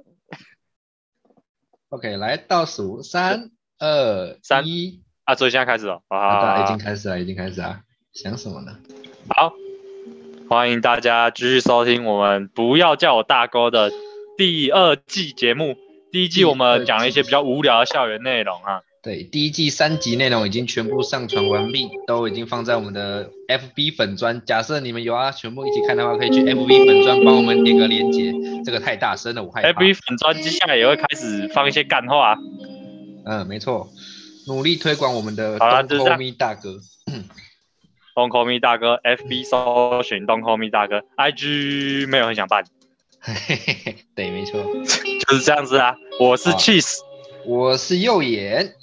OK，来倒数三二三一，啊，所以现在开始了，啊，对啊，已啊经，开始了，已经开始了。想什么呢？好，欢迎大家继续收听我们不要叫我大哥的第二季节目。第一季我们讲了一些比较无聊的校园内容啊，对，第一季三集内容已经全部上传完毕，都已经放在我们的 FB 粉砖。假设你们有啊，全部一起看的话，可以去 FB 粉砖帮我们点个连结。这个太大声了，我害怕。FB 粉专接下来也会开始放一些干话，嗯，没错，努力推广我们的好啦东就这样 call me 大哥。东 call me 大哥，FB 搜寻东 call me 大哥，IG 没有很想办，嘿嘿嘿，对，没错。就是这样子啊。我是 Cheese，我是右眼，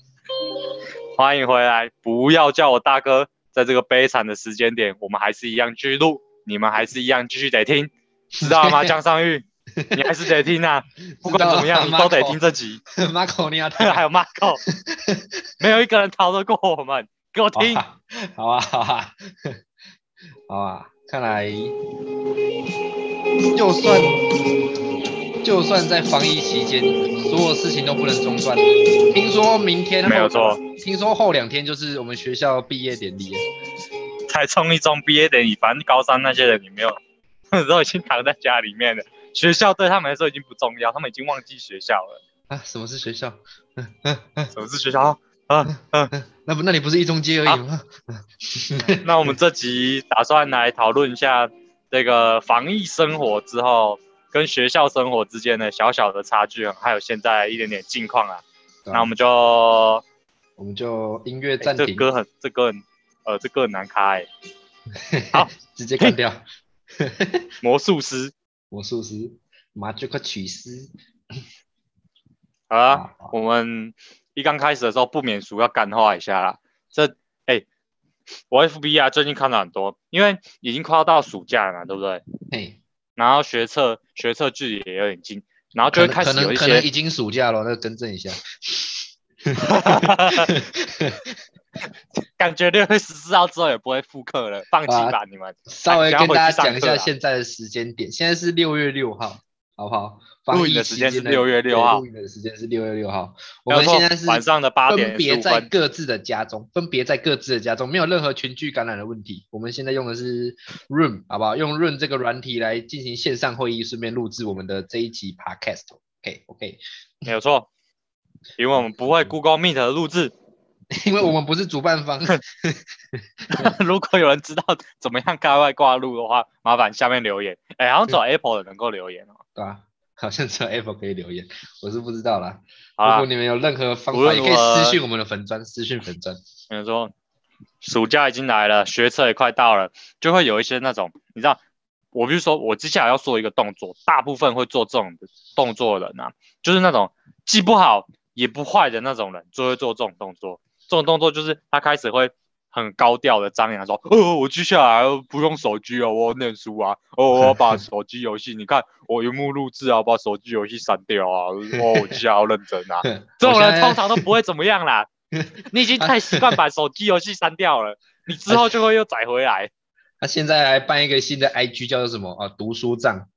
欢迎回来，不要叫我大哥。在这个悲惨的时间点，我们还是一样继续录，你们还是一样继续得听，知道了吗？江尚玉，你还是得听啊，不管怎么样，你都得听这集。Marco 你要 还有 Marco，没有一个人逃得过我们，给我听。好啊，好啊，好啊，看来就算就算在防疫期间，所有事情都不能中断。听说明天没有错，听说后两天就是我们学校毕业典礼了。才冲一中毕业典礼，反正高三那些人也没有，都已经躺在家里面了。学校对他们来说已经不重要，他们已经忘记学校了。啊，什么是学校？什么是学校？啊啊！那不，那你不是一中街而已吗？那我们这集打算来讨论一下这个防疫生活之后跟学校生活之间的小小的差距，还有现在一点点近况啊。那我们就我们就音乐欸暂停，这歌很这歌很呃这歌很难开、好，直接干掉。魔术师。魔术师，马这个曲师。好啊，好我们一刚开始的时候不免俗要干化一下啦。这哎、我 FB 啊最近看了很多，因为已经快要到暑假了嘛，对不对？嘿，然后学测学测距离也有点近，然后就会开始有一些能可能已经暑假了，那更正一下。感觉六月十四号之后也不会复课了，放弃吧你们。稍微跟大家讲一下现在的时间点，现在是六月六号，好不好？录影的时间是期间6月六号录影的时间是六月六号。我们现在是晚上的八点分别15分在各自的家中，分别在各自的家中，没有任何群聚感染的问题。我们现在用的是 Room，好不好？用 Room 这个软体来进行线上会议，顺便录制我们的这一集 Podcast。OK OK，没有错，因为我们不会 Google Meet 的录制。因为我们不是主办方。如果有人知道怎么样开外挂录的话，麻烦下面留言。哎、好像只有 Apple 的能够留言哦。对吧、好像只有 Apple 可以留言，我是不知道啦。好如果，你们有任何方无法，也可以私信我们的粉砖，私信粉砖。比如说暑假已经来了，学车也快到了，就会有一些那种，你知道，我比如说我接下来要做一个动作，大部分会做这种的动作的人啊，就是那种既不好也不坏的那种人，就会做这种动作。这种动作就是他开始会很高调的张扬说：“哦，我接下来不用手机哦，我要念书啊，哦，我要把手机游戏，你看我荧幕录制啊，把手机游戏删掉啊，哦，我接下来要认真啊。”这种人通常都不会怎么样啦。你已经太习惯把手机游戏删掉了，你之后就会又载回来。他现在还办一个新的 IG，叫做什么啊？读书账。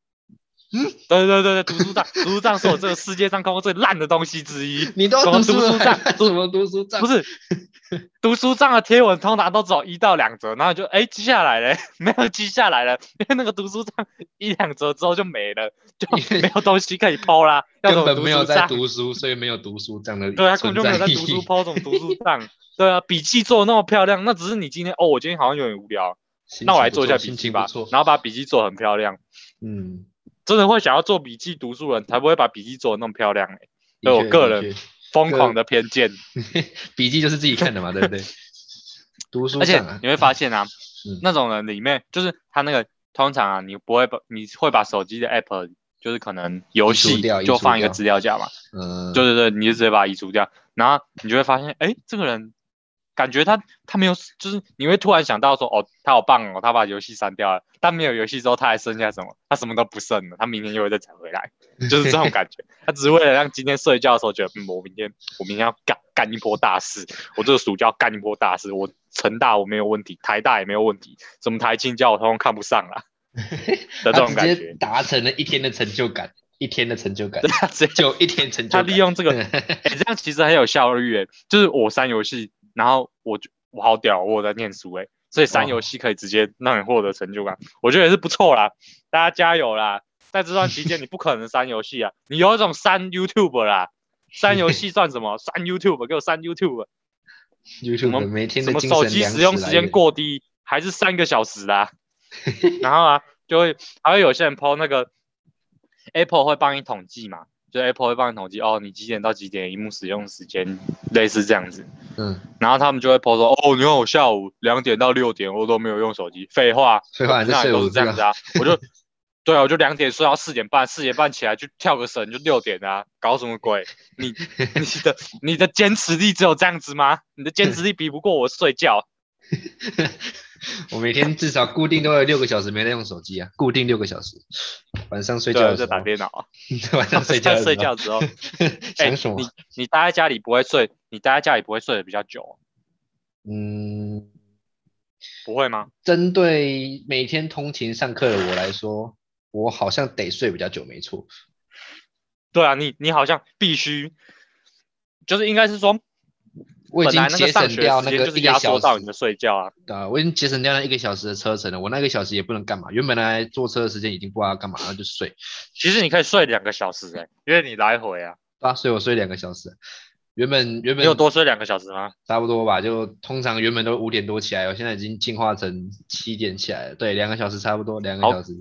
对对对对，读书账，读书账是我这个世界上看过最烂的东西之一。你都什么读书账什么读书账？不是，读书账的贴文通常都只有一到两折，然后就哎记下来了，没有记下来了，因为那个读书账一两折之后就没了，就没有东西可以抛啦。根本没有在读书所以没有读书账的对啊，根本就没有在读书，抛什么读书账？对啊，笔记做的那么漂亮，那只是你今天哦，我今天好像有点无聊，那我来做一下笔心记吧错，。然后把笔记做很漂亮。嗯，真的会想要做笔记读书人，才不会把笔记做的那么漂亮、欸。的对我个人疯狂的偏见，笔记就是自己看的嘛，对不对？读书而且你会发现啊，嗯。那种人里面就是他那个通常啊，你不会把你会把手机的 app 就是可能游戏就放一个资料夹嘛，嗯，对对对，你就直接把它移除掉，然后你就会发现，哎，这个人感觉他他没有，就是你会突然想到说，哦，他好棒哦，他把游戏删掉了，但没有游戏之后他还剩下什么？他什么都不剩了，他明天又会再找回来，就是这种感觉。他只是为了让今天睡觉的时候觉得，嗯，我明天我明天要干干一波大事，我这个暑假要干一波大事，我成大我没有问题，台大也没有问题，什么台青教我通通看不上了的这种他直接感觉。达成了一天的成就感。一天的成就感，他直接就一天成就感。他利用这个，哎、这样其实很有效率诶。就是我删游戏，然后我就我好屌，我有在念书诶，所以删游戏可以直接让你获得成就感，我觉得也是不错啦。大家加油啦！在这段期间，你不可能删游戏啊，你有一种删 YouTube 啦，删游戏算什么？删 YouTube，给我删 YouTube。YouTube 什么每天什么手机使用时间源过低，还是三个小时啦。然后啊，就会还会有些人 PO 那个 Apple 会帮你统计嘛，就 Apple 会帮你统计哦，你几点到几点荧幕使用时间，类似这样子。嗯，然后他们就会 PO 说，哦，你看我下午两点到六点我都没有用手机，废话，废话那都是这样子啊，我就。对啊，我就两点睡到四点半，四点半起来就跳个绳，就六点啊，搞什么鬼？你你的 你的坚持力只有这样子吗？你的坚持力比不过我睡觉。我每天至少固定都有六个小时没在用手机啊，固定六个小时。晚上睡觉在打电脑啊。晚上睡觉的时候睡觉之后，哎想什么你？你待在家里不会睡，你待在家里不会睡得比较久，嗯，不会吗？针对每天通勤上课的我来说，我好像得睡比较久，没错。对啊，你你好像必须，就是应该是说，我已经节省掉那个就是压一个小时缩到你的睡觉啊。啊，我已经节省掉那一个小时的车程了。我那个小时也不能干嘛，原本来坐车的时间已经不知道要干嘛，然后就睡。其实你可以睡两个小时哎、因为你来回啊，对啊，所以我睡两个小时。原本原本有多睡两个小时吗？差不多吧，就通常原本都五点多起来，我现在已经进化成七点起来了。对，两个小时差不多，两个小时。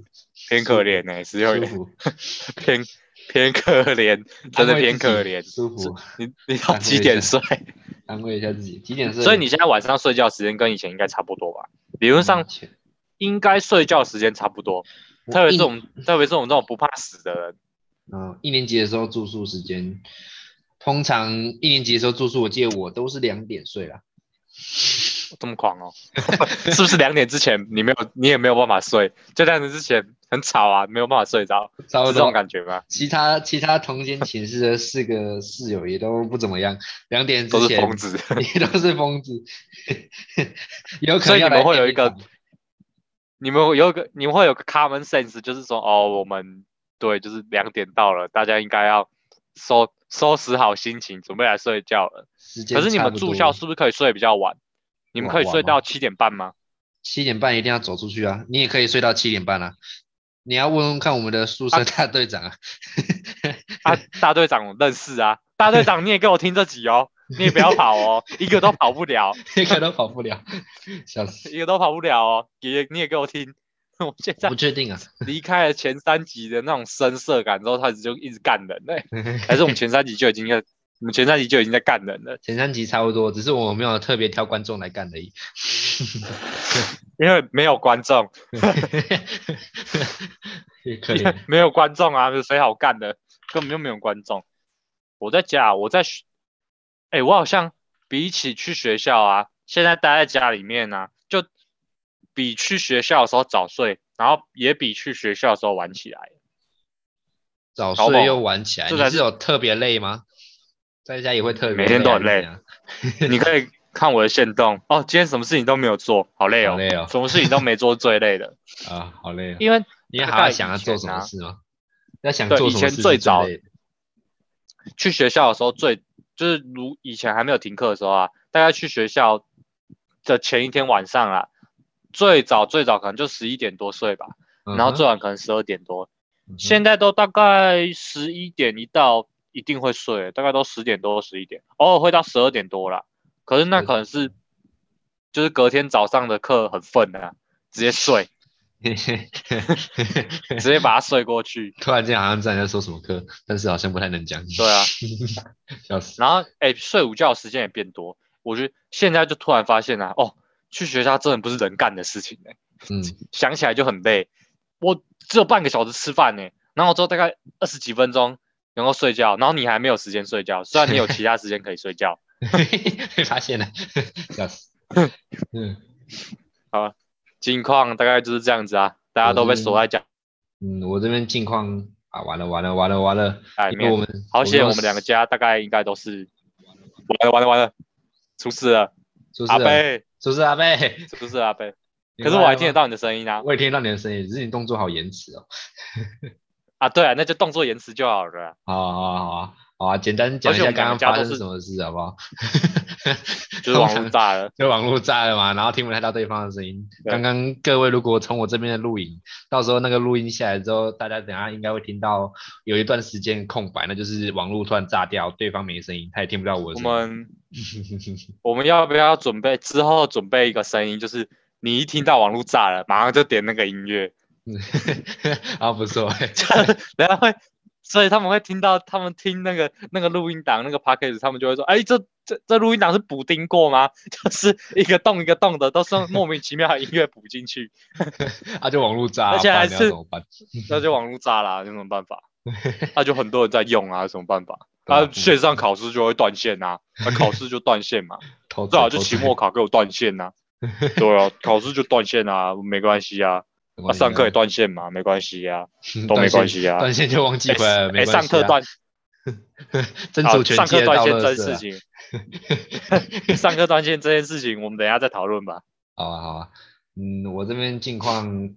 偏可怜哎、实有舒点服，偏偏可怜，真的偏可怜。舒服，你你到几点睡？安慰一下自己。几点睡？所以你现在晚上睡觉时间跟以前应该差不多吧？理论上应该睡觉时间差不多，特别是我们特别是我们这种不怕死的人，嗯，一年级的时候住宿时间，通常一年级的时候住宿，我记得我都是两点睡啦。这么狂哦，是不是两点之前你没有你也没有办法睡？就两点之前很吵啊，没有办法睡着，差不多这种。感觉吗？其他其他同间寝室的四个 室友也都不怎么样，两点之前都是疯子。也都是疯子，有可所以你们会有一个你们有一个你们会有个 common sense，就是说哦，我们对，就是两点到了，大家应该要收收拾好心情，准备来睡觉了。时间可是你们住校是不是可以睡比较晚？你们可以睡到七点半吗？七点半一定要走出去啊！你也可以睡到七点半啊。你要问问看我们的宿舍大队长啊，啊，大队长我认识啊，大队长你也给我听这集哦，你也不要跑哦，一个都跑不了，一个都跑不了，笑死！一个都跑不了哦，也你也给我听。我现在不确定啊，离开了前三集的那种深色感之后，开始就一直干人嘞、还是我们前三集就已经在，我们前三集就已经在干人了，前三集差不多，只是我们没有特别挑观众来干而已。因为没有观众，也可以，没有观众啊，有谁好干的？根本就没有观众。我在家，我在学，哎、我好像比起去学校啊，现在待在家里面啊，就比去学校的时候早睡，然后也比去学校的时候晚起来。早睡又晚起来，这才是有特别累吗？在家也会特别每天都很累。你可以看我的线动。哦，今天什么事情都没有做，好累哦，好累哦。什么事情都没做最累的，啊，好累哦。因为你还要大概以想要做什么事吗？要想做什么事是最早去学校的时候最就是如以前还没有停课的时候啊，大概去学校的前一天晚上啊，最早最早可能就十一点多睡吧，然后最晚可能十二点多，嗯现在都大概十一点一到一定会睡，大概都十点多十一点，偶尔会到十二点多啦。可是那可能是就是隔天早上的课很愤啊，直接睡，直接把它睡过去。突然间好像知道你在说什么课，但是好像不太能讲。对啊，笑死。然后哎、睡午觉的时间也变多，我觉得现在就突然发现啊，哦，去学校真的不是人干的事情哎、嗯，想起来就很累。我只有半个小时吃饭呢、然后之后大概二十几分钟能够睡觉，然后你还没有时间睡觉，虽然你有其他时间可以睡觉。被发现了，笑死。嗯 好近况大概就是这样子啊，大家都被锁在家嗯，我这边近况啊，完了完了完了完了，因为我。们好险，都我们两个家大概应该都是完了完了完了，出事了，出事了，阿贝，出事阿贝。是不是阿贝。可是我还听得到你的声音啊，我也听得到你的声音，只是你动作好延迟哦。啊，对啊，那就动作延迟就好了。好啊好啊好啊好啊，简单讲一下刚刚发生什么事好不好？就是网络炸了，就网络炸了嘛，然后听不太到对方的声音。刚刚各位如果从我这边的录影，到时候那个录音下来之后，大家等下应该会听到有一段时间空白，那就是网络突然炸掉，对方没声音，他也听不到我的声音。我们 我们要不要准备之后准备一个声音，就是你一听到网络炸了，马上就点那个音乐。啊，不错，等下会。所以他们会听到，他们听那个那个录音档那个 p a c k a g e 他们就会说，哎，这这这录音档是补丁过吗？就是一个洞一个洞的，都是莫名其妙的音乐补进去，啊，就网络炸，而且还是，那就网络炸啦，有什么办法？那就很多人在用啊，有什么办法？啊，线上考试就会断线呐，那考试就断线嘛，最好就期末考给我断线呐，对啊，考试就断线啊，没关系啊。啊，上课也断线嘛，没关系呀，都没关系呀，断线就忘记回来了，没上课断，好，上课断线这件事情，上课断线这件事情，我们等下再讨论吧。好啊，好啊，嗯，我这边近况，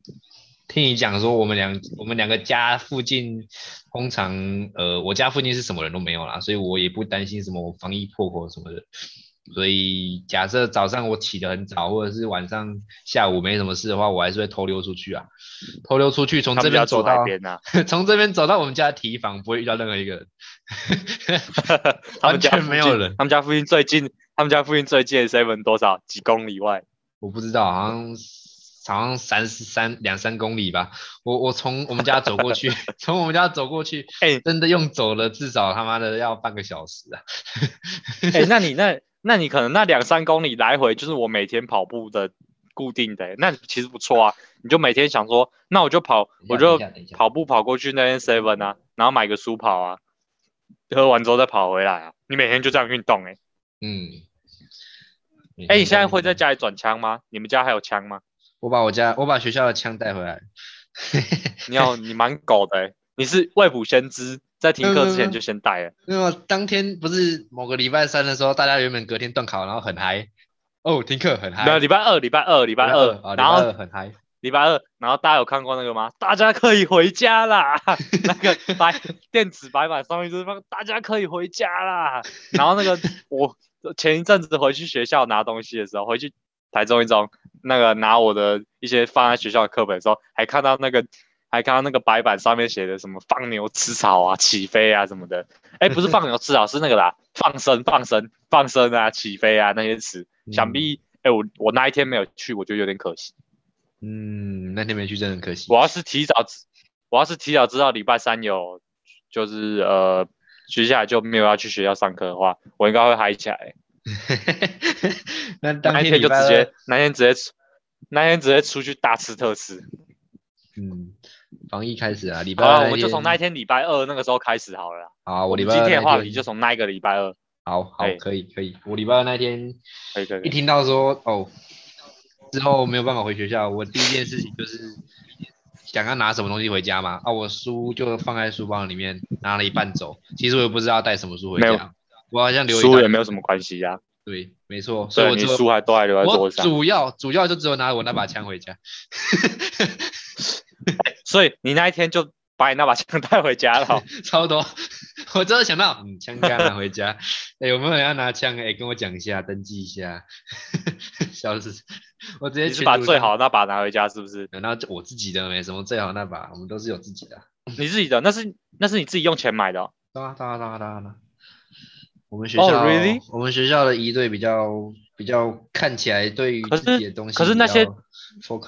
听你讲说，我们两我们两个家附近，通常呃，我家附近是什么人都没有啦，所以我也不担心什么防疫破口什么的。所以假设早上我起得很早，或者是晚上下午没什么事的话，我还是会偷溜出去啊，偷溜出去从这边走到，从这边走到我们家提防，不会遇到任何一个人，完全没有人。他们家附近最近，他们家附近最近的 seven 多少几公里外？我不知道，好像好像三三两三公里吧。我我从我们家走过去，从我们家走过去，哎，真的用走了至少他妈的要半个小时啊。哎，那你那？那你可能那两三公里来回就是我每天跑步的固定的，那其实不错啊。你就每天想说，那我就跑，我就跑步跑过去那边 seven 啊，然后买个书跑啊，喝完之后再跑回来啊。你每天就这样运动哎。嗯。哎，你现在会在家里转枪吗？你们家还有枪吗？我把我家我把学校的枪带回来。你要你蛮狗的，你是未卜先知。在停课之前就先带了，因为当天不是某个礼拜三的时候，大家原本隔天断考，然后很嗨，哦，停课很嗨。没有礼拜二，礼拜二，礼拜二，然后很嗨。礼拜二，然后大家有看过那个吗？大家可以回家啦，那个白电子白板上面就是放大家可以回家啦。然后那个我前一阵子回去学校拿东西的时候，回去台中一中那个拿我的一些放在学校的课本的时候，还看到那个。还看到那个白板上面写的什么放牛吃草啊、起飞啊什么的，哎，不是放牛吃草，是那个啦，放生、放生、放生啊、起飞啊那些词。想必，哎，我我那一天没有去，我觉得有点可惜。嗯，那天没去真的很可惜。我要是提早，我要是提早知道礼拜三有，就是呃，接下来就没有要去学校上课的话，我应该会嗨起来。那那天就直接，那天直接，那天直接出去大吃特吃。嗯。防疫开始啊，礼拜二我们就从那一天礼拜二那个时候开始好了。好，我礼拜二今天的话题就从那一个礼拜二。好好，可以可以。我礼拜二那天。一听到说哦，之后没有办法回学校，我第一件事情就是想要拿什么东西回家嘛。啊，我书就放在书包里面，拿了一半走。其实我也不知道带什么书回家。我好像留书也没有什么关系呀。对，没错。所以我书还都还留在桌上。主要主要就只有拿我那把枪回家。所以你那一天就把你那把枪 带回家了，超多。我真的想到，嗯，枪杆拿回家。哎，有没有人要拿枪？哎，跟我讲一下，登记一下。笑死！我直接去把最好那把拿回家，是不是？那我自己的没什么最好那把，我们都是有自己的。你自己的那是那是你自己用钱买的。当然当然当然当然我们学校，我们学校的一队比较比较看起来对于自己的东西，可是那些。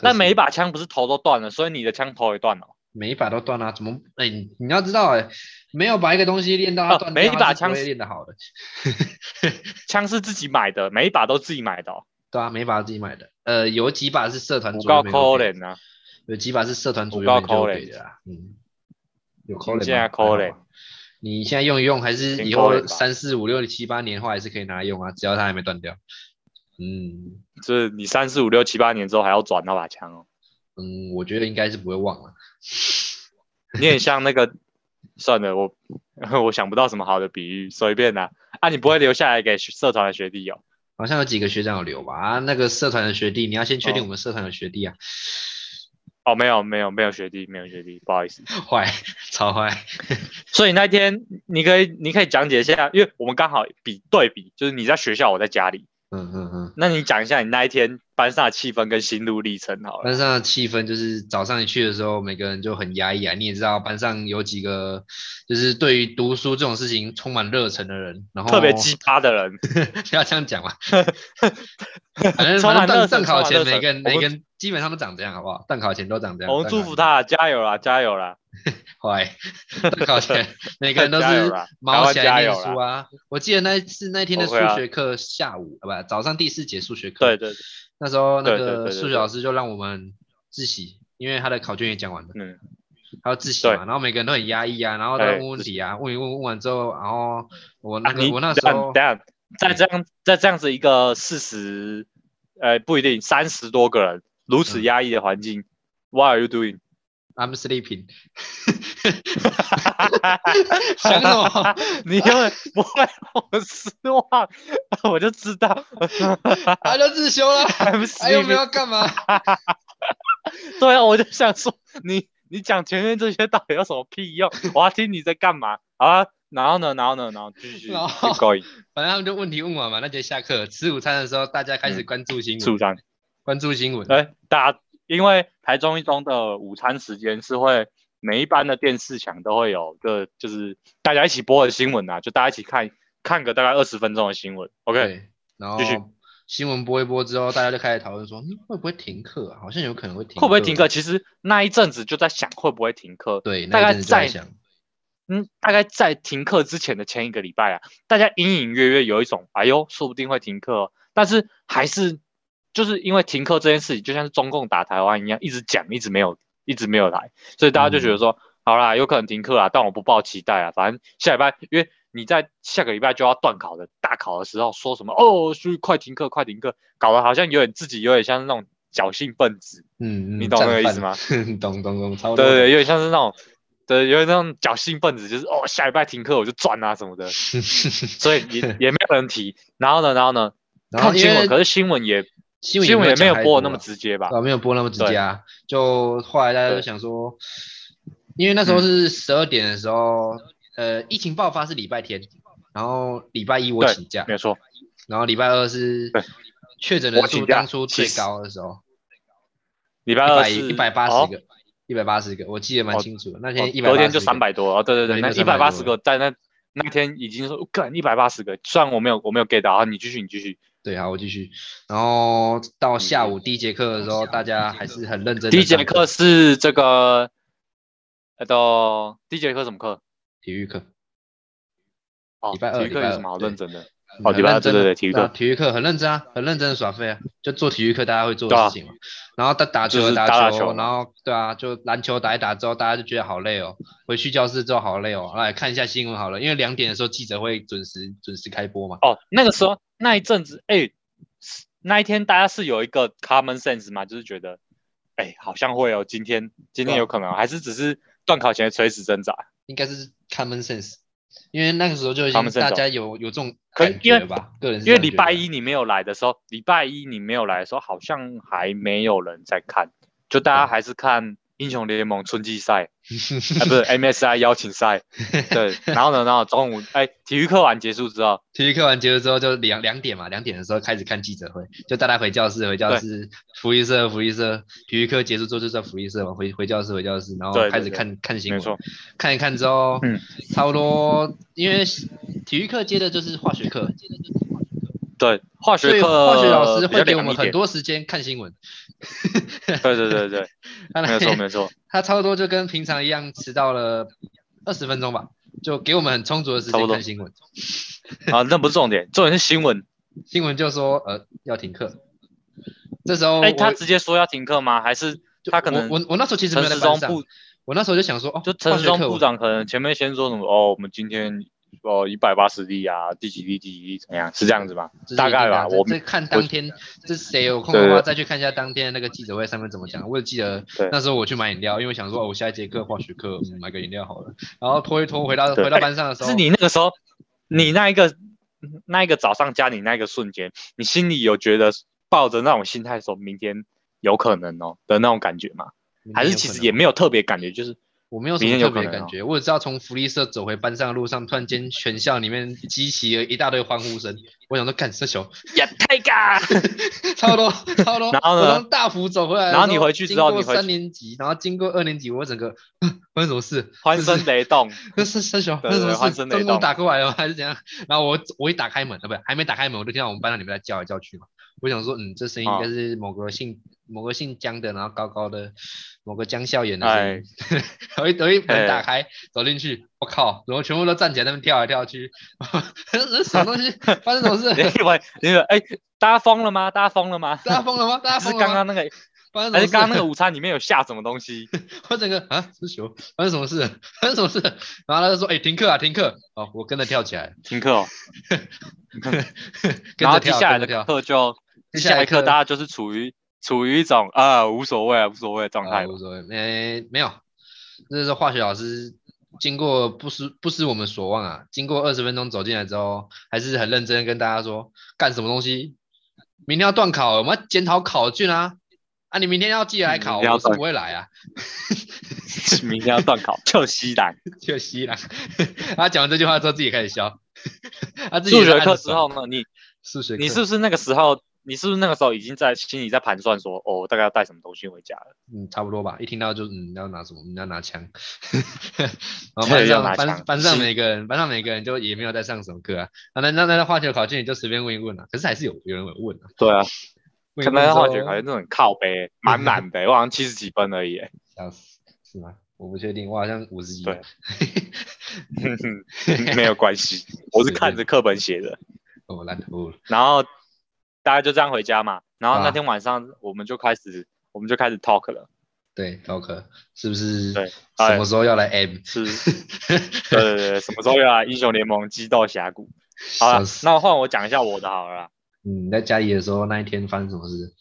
但每一把枪不是头都断了，所以你的枪头也断了。每一把都断了，怎么？哎，你要知道，哎，没有把一个东西练到它断，每一把枪是练得好的。枪是自己买的，每一把都自己买的。对啊，每一把都自己买的。呃，有几把是社团组员给啊，有几把是社团组员给的啊。嗯，有扣现在扣嘞。你现在用一用，还是以后三四五六七八年后还是可以拿来用啊？只要它还没断掉。嗯，就是你三四五六七八年之后还要转那把枪哦。嗯，我觉得应该是不会忘了。你很像那个，算了，我 我想不到什么好的比喻，随便啦。啊，你不会留下来给社团的学弟哦？好像有几个学长有留吧？啊，那个社团的学弟，你要先确定我们社团的学弟啊。哦，没有没有没有学弟，没有学弟，不好意思。坏，超坏。所以那天你可以你可以讲解一下，因为我们刚好比对比，就是你在学校，我在家里。嗯嗯嗯。那你讲一下你那一天班上的气氛跟心路历程好了。班上的气氛就是早上你去的时候，每个人就很压抑啊。你也知道，班上有几个就是对于读书这种事情充满热忱的人，然后特别鸡巴的人，不要这样讲嘛。反正反正段考前每个人每个人基本上都长这样，好不好？段考前都长这样。我们祝福他，加油啦，加油啦！坏，段考前每个人都是毛起来念书啊。我记得那次那天的数学课下午，啊不，早上第四节数学课。对对。那时候那个数学老师就让我们自习，因为他的考卷也讲完了。嗯。还要自习嘛，然后每个人都很压抑啊，然后在问问题啊，问一问问完之后，然后我那个我那时候。在这样在这样子一个四十，呃，不一定三十多个人如此压抑的环境，What are you doing? I'm sleeping. 想什么？你根本不会让我失望，我就知道。他就自修了，还有没有干嘛？对啊，我就想说，你你讲前面这些到底有什么屁用？我要听你在干嘛啊？然后呢？然后呢？然后继续。反正他们就问题问完嘛，那节下课吃午餐的时候，大家开始关注新闻。餐，关注新闻。哎，大家因为台中一中的午餐时间是会每一班的电视墙都会有个，就是大家一起播的新闻啊，就大家一起看看个大概二十分钟的新闻。OK，然后继续。新闻播一播之后，大家就开始讨论说，会不会停课啊？好像有可能会停。会不会停课？其实那一阵子就在想会不会停课。对，大概在想。嗯，大概在停课之前的前一个礼拜啊，大家隐隐约约有一种，哎呦，说不定会停课，但是还是就是因为停课这件事情，就像是中共打台湾一样，一直讲，一直没有，一直没有来，所以大家就觉得说，好啦，有可能停课啊，但我不抱期待啊，反正下礼拜，因为你在下个礼拜就要断考的大考的时候，说什么哦，所以快停课，快停课，搞得好像有点自己有点像是那种侥幸分子，嗯，你懂那个意思吗？懂懂懂，差不多，对对，有点像是那种。对，有点那种侥幸分子，就是哦，下礼拜停课我就赚啊什么的，所以也也没有人提。然后呢，然后呢，看新闻，可是新闻也新闻也没有播那么直接吧？啊，没有播那么直接啊。就后来大家都想说，因为那时候是十二点的时候，呃，疫情爆发是礼拜天，然后礼拜一我请假，没错。然后礼拜二是确诊人数当初最高的时候，礼拜二一百八十个。一百八十个，我记得蛮清楚的。那天一百，隔天就三百多哦。对对对，那一百八十个在那那天已经说，干一百八十个。虽然我没有我没有 get 到啊，你继续你继续。对，好，我继续。然后到下午第一节课的时候，大家还是很认真。第一节课是这个，呃，到第一节课什么课？体育课。哦，礼拜二，体育课有什么好认真的？哦，礼拜二对对对，体育课，体育课很认真啊，很认真的耍废啊，就做体育课大家会做的事情嘛。然后打打球打球，然后对啊，就篮球打一打之后，大家就觉得好累哦，回去教室之后好累哦，来看一下新闻好了，因为两点的时候记者会准时准时开播嘛。哦，那个时候那一阵子，哎，那一天大家是有一个 common sense 嘛，就是觉得，哎，好像会哦今天今天有可能，还是只是断考前的垂死挣扎？应该是 common sense。因为那个时候就已经大家有有这种感觉吧，个人因为礼拜一你没有来的时候，礼拜一你没有来的时候，好像还没有人在看，就大家还是看。英雄联盟春季赛，啊不是 MSI 邀请赛，对，然后呢，然后中午哎，体育课完结束之后，体育课完结束之后就两两点嘛，两点的时候开始看记者会，就大家回教室，回教室，福利社，福利社，体育课结束之后就在福利社嘛，回回教室，回教室，然后开始看看新闻，看一看之后，嗯，差不多，因为体育课接的就是化学课，对，化学课，化学老师会给我们很多时间看新闻。对对对对，没错没错，他差不多就跟平常一样，迟到了二十分钟吧，就给我们很充足的时间看新闻。啊，那不是重点，重点是新闻。新闻就说呃要停课，这时候哎他直接说要停课吗？还是他可能我我那时候其实没有在班上，我那时候就想说哦，就陈时中部长可能前面先说什么哦，我们今天。哦，一百八十例啊，第几例？第几例？怎么样？是这样子吗？大概吧。我们看当天，这谁有空的话再去看一下当天的那个记者会上面怎么讲。我记得那时候我去买饮料，因为想说哦，我下一节课化学课买个饮料好了。然后拖一拖回到 回到班上的时候，是你那个时候，你那一个那一个早上加你那个瞬间，你心里有觉得抱着那种心态说明天有可能哦的那种感觉吗？还是其实也没有特别感觉，就是我没有什么特别感觉，我只知道从福利社走回班上的路上，突然间全校里面激起了一大堆欢呼声。我想说，干这球呀，太尬，差不多，差不多。然后呢，大福走回来，然后你回去之后，你三年级，然后经过二年级，我整个发生什么事？欢声雷动，那 是三小，发生什么事？中午打过来了吗？还是怎样？然后我我一打开门，啊，不，还没打开门，我就听到我们班上里面在叫来叫去嘛。我想说，嗯，这声音应该是某个姓某个姓江的，然后高高的某个江笑眼的声音。等一等一门打开，走进去，我靠，然后全部都站起来，那边跳来跳去，这什么东西？发生什么事？你以为你以为哎，大家疯了吗？大家疯了吗？大家疯了吗？大家 是刚刚那个，还是刚刚那个午餐里面有下什么东西？我整个啊，是球，发生什么事？发生什么事？然后他就说，哎，停课啊，停课！哦，我跟着跳起来，停课哦。然后接下来的课就。下一刻，大家就是处于处于一种啊无所谓啊无所谓的状态，无所谓，没没有，这是化学老师经过不失不失我们所望啊，经过二十分钟走进来之后，还是很认真跟大家说干什么东西，明天要断考，我们要检讨考卷啊，啊你明天要记得来考，我是不会来啊，明天要断考，就西南就西南，他讲完这句话之后自己开始笑，数学课之后呢，你数学你是不是那个时候？你是不是那个时候已经在心里在盘算说，哦，大概要带什么东西回家了？嗯，差不多吧。一听到就嗯，要拿什么？你要拿枪。然后班上班班上每个人班上每个人就也没有在上什么课啊。那那那那化学考卷你就随便问一问啊。可是还是有有人有问啊。对啊。可能化学考卷那种靠背蛮难的，我好像七十几分而已。笑死，是吗？我不确定，我好像五十几。对。没有关系，我是看着课本写的。哦，烂透了。然后。大家就这样回家嘛，然后那天晚上我们就开始，我们就开始 talk 了。对，talk 是不是？对，什么时候要来 M？是，对对对，什么时候要来英雄联盟激斗峡谷？好了，那换我讲一下我的好了。嗯，在家里的时候那一天发生什么事？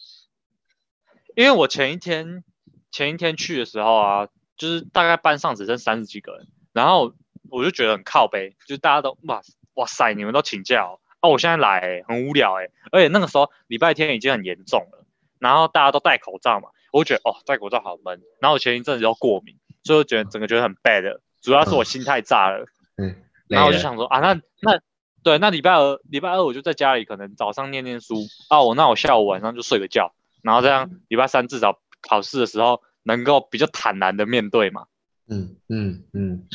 因为我前一天前一天去的时候啊，就是大概班上只剩三十几个人，然后我就觉得很靠背，就大家都哇哇塞，你们都请假。哦，我现在来很无聊哎，而且那个时候礼拜天已经很严重了，然后大家都戴口罩嘛，我就觉得哦戴口罩好闷，然后我前一阵子又过敏，所以我觉得整个觉得很 bad，主要是我心态炸了，嗯，然后我就想说啊那那对那礼拜二礼拜二我就在家里可能早上念念书啊我那我下午晚上就睡个觉，然后这样礼拜三至少考试的时候能够比较坦然的面对嘛，嗯嗯嗯，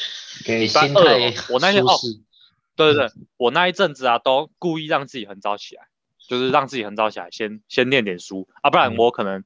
给心态我那天哦。对对对，我那一阵子啊，都故意让自己很早起来，就是让自己很早起来，先先念点书啊，不然我可能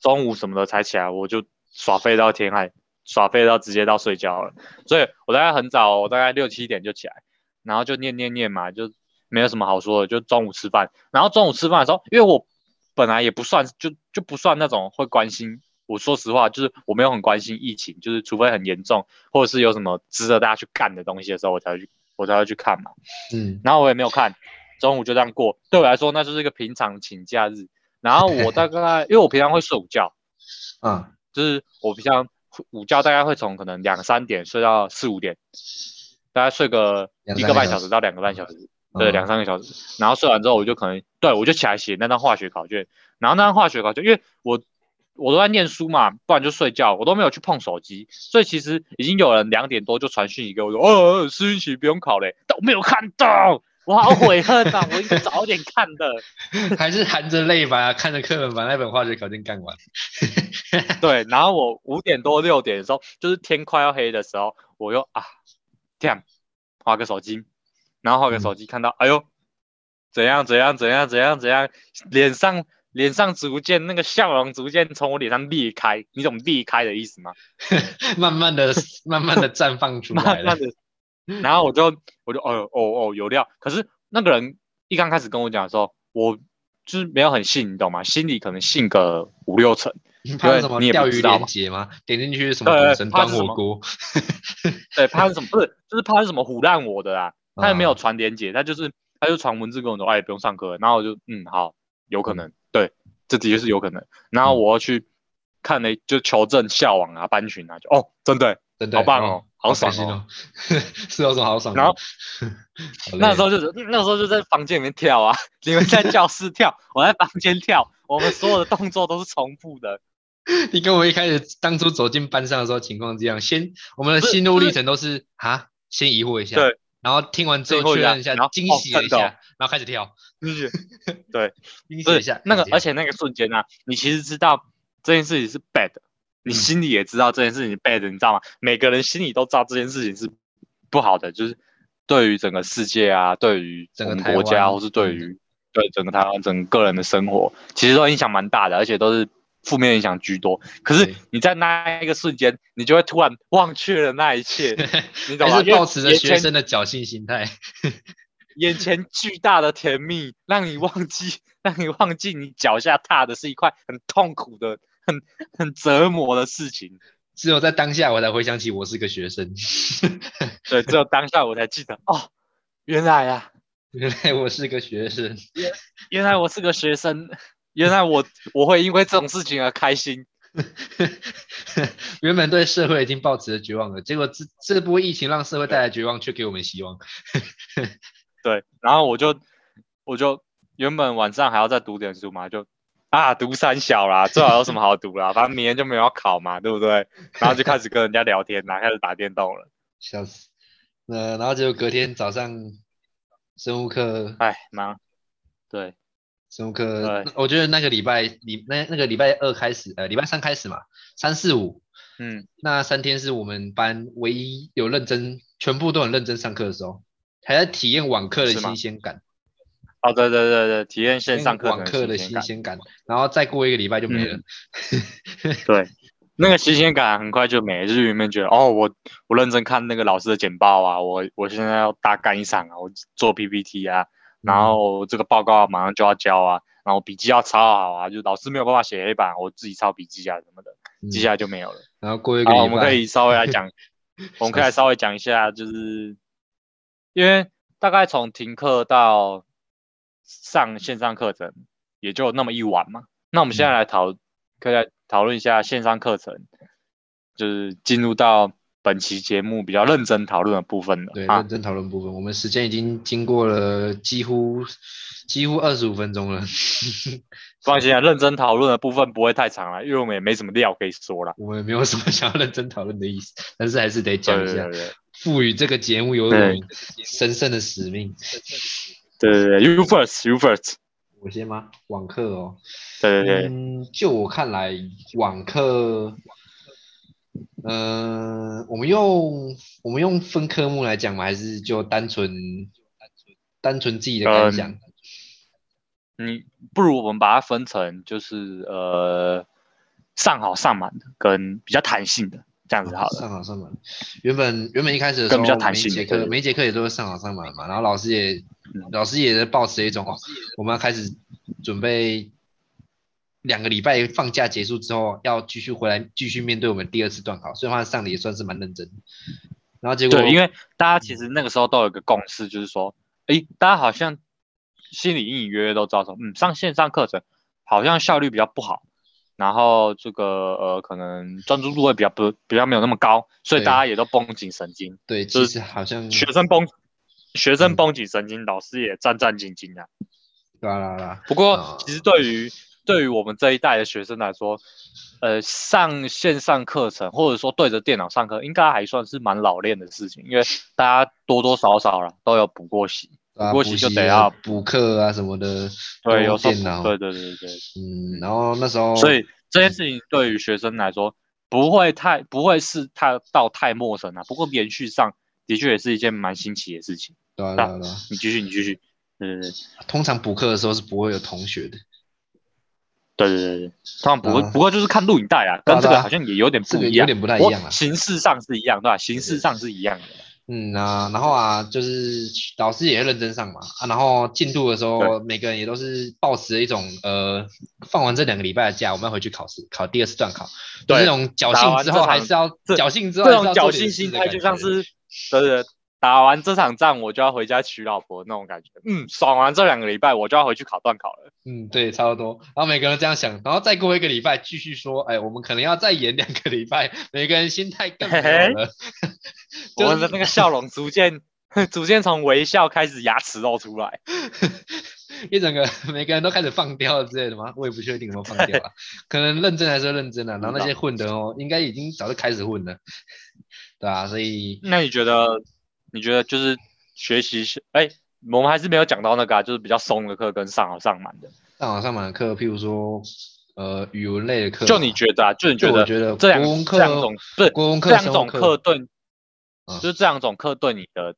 中午什么的才起来，我就耍废到天黑，耍废到直接到睡觉了。所以我大概很早，我大概六七点就起来，然后就念念念嘛，就没有什么好说的，就中午吃饭。然后中午吃饭的时候，因为我本来也不算，就就不算那种会关心。我说实话，就是我没有很关心疫情，就是除非很严重，或者是有什么值得大家去干的东西的时候，我才会去。我才会去看嘛，嗯，然后我也没有看，中午就这样过，对我来说那就是一个平常请假日。然后我大概，因为我平常会睡午觉，嗯，就是我平常午觉大概会从可能两三点睡到四五点，大概睡个一个半小时到两个半小时，对，两三个小时。然后睡完之后，我就可能，对我就起来写那张化学考卷。然后那张化学考卷，因为我。我都在念书嘛，不然就睡觉，我都没有去碰手机，所以其实已经有人两点多就传讯息给我说，哦，思云奇不用考嘞，都没有看到，我好悔恨啊，我应该早点看的，还是含着泪把看着课本把那本化学考卷干完。对，然后我五点多六点的时候，就是天快要黑的时候，我又啊，这样划个手机，然后划个手机看到，哎呦，怎样怎样怎样怎样怎样，脸上。脸上逐渐那个笑容逐渐从我脸上裂开，你懂裂开的意思吗？慢慢的、慢慢的绽放出来慢慢的，然后我就我就哦哦哦有料。可是那个人一刚开始跟我讲的时候，我就是没有很信，你懂吗？心里可能信个五六成。怕什么钓鱼连接吗？点进去什么神端火锅？对，怕是什么？不是，就是怕是什么唬烂我的啦。他也没有传连接，他就是他就传文字跟我说，哎，不用上课。然后我就嗯好，有可能。对，这的确是有可能。然后我要去看了，就求证校网啊、班群啊，就哦，真的，真的好棒哦，好爽哦，是有种好爽。然后那时候就是那时候就在房间里面跳啊，你们在教室跳，我在房间跳，我们所有的动作都是重复的。你跟我一开始当初走进班上的时候情况这样，先我们的心路历程都是啊，先疑惑一下，对，然后听完之后确认一下然后，惊哦喜了一下，然后开始跳，就是 对，惊喜不是了一下，那个，而且那个瞬间呢、你其实知道这件事情是 bad，你嗯心里也知道这件事情是 bad，你知道吗？每个人心里都知道这件事情是不好的，就是对于整个世界啊，对于整个国家，或是对于对整个台湾、整个个人的生活，其实都影响蛮大的，而且都是负面影响居多。可是你在那一个瞬间，你就会突然忘却了那一切，你懂吗？还是因为抱持着学生的侥幸心态，眼前巨大的甜蜜，让你忘记，让你忘记你脚下踏的是一块很痛苦的、很很折磨的事情。只有在当下我才回想起我是个学生，对，只有当下我才记得，哦，原来啊，原来我是个学生，原来我是个学生，原来我我会因为这种事情而开心。原本对社会已经抱持了绝望了，结果这这波疫情让社会带来绝望，却给我们希望。对，然后我就我就原本晚上还要再读点书嘛，就啊读三小啦，最好有什么好读啦，反正明天就没有要考嘛，对不对？然后就开始跟人家聊天啦，开始打电动了。笑死。那然后结果隔天早上生物课，哎，忙，对，生物课，我觉得那个礼拜礼那那个礼拜二开始，呃，礼拜三开始嘛，三四五嗯，那三天是我们班唯一有认真，全部都很认真上课的时候，还在体验网课的新鲜感，哦，对对对对，体验线上课网课的新鲜感，然后再过一个礼拜就没了。对，那个新鲜感很快就没了，就是原本觉得哦，我我认真看那个老师的简报啊，我我现在要大干一场啊，我做 PPT 啊，然后这个报告马上就要交啊，然后笔记要抄好啊，就老师没有办法写黑板，我自己抄笔记啊什么的，嗯接下来就没有了。然后过一个，我们可以稍微来讲，我们可以来稍微讲一下，就是因为大概从停课到上线上课程也就那么一晚嘛，那我们现在来讨，可以来讨论一下线上课程，就是进入到本期节目比较认真讨论的部分了啊对认。真讨论部分，我们时间已经经过了几乎几乎二十五分钟了，放心啊，认真讨论的部分不会太长了，因为我们也没什么料可以说了。我们没有什么 想要认真讨论的意思，但是还是得讲一下对对对，赋予这个节目有一对种神圣的使命。对对对，You first，You first，我先吗？网课哦，对对对，嗯，就我看来，网课，呃，我们用我们用分科目来讲吗？还是就单纯单纯自己的感想？你不如我们把它分成就是呃上好上满的跟比较弹性的这样子好了。上好上满。原本原本一开始的时候，更比较弹每一节课每一节课也都是上好上满嘛，然后老师也嗯老师也在抱持一种哦，我们要开始准备两个礼拜放假结束之后，要继续回来继续面对我们第二次段考，所以他上的也算是蛮认真的。然后结果对，因为大家其实那个时候都有一个共识，就是说，诶，大家好像心里隐隐约约都知道说，嗯，上线上课程好像效率比较不好，然后这个呃可能专注度会比较不比较没有那么高，所以大家也都绷紧神经，对，就是实好像学生绷学生嗯。绷紧神经，老师也战战兢兢啊。啦啦啦，不过啊，其实对于对于我们这一代的学生来说，呃，上线上课程或者说对着电脑上课，应该还算是蛮老练的事情，因为大家多多少少了都有补过习，啊补过习就得啊要补课啊什么的，对，都有电脑，补对对对对，嗯，然后那时候所以这件事情对于学生来说不会太不会是太到太陌生啊，不过连续上的确也是一件蛮新奇的事情。对啊对啊对啊，你继续，你继续，对对对。通常补课的时候是不会有同学的，对对对对，他们不会，啊。不过就是看录影带啊，跟这个好像也有点不一样，个有点不太一样啊。形式上是一样，对吧？形式上是一样的。嗯啊，然后啊，就是老师也会认真上嘛。啊，然后进度的时候，每个人也都是抱持一种呃，放完这两个礼拜的假，我们要回去考试，考第二次段考，就对是那种侥幸之后还是要侥幸之后这种侥幸心态就像是，对对，打完这场仗我就要回家娶老婆那种感觉。嗯，爽完这两个礼拜我就要回去考段考了。嗯，对，差不多。然后每个人都这样想，然后再过一个礼拜继续说，哎，我们可能要再延两个礼拜，每个人心态更没有嘿嘿了。我们的那个笑容逐渐逐渐从微笑开始牙齿露出来。一整个每个人都开始放掉之类的吗？我也不确定有没有放掉啊，可能认真还是认真的、然后那些混的哦，应该已经早就开始混了，对啊，所以那你觉得？你觉得就是学习是？哎，我们还是没有讲到那个啊，就是比较松的课跟上好上满的。上好上满的课，譬如说呃语文类的课，就你觉得啊？就你觉得觉得这两两种不是这两种课课对，嗯就是这两种课对你的，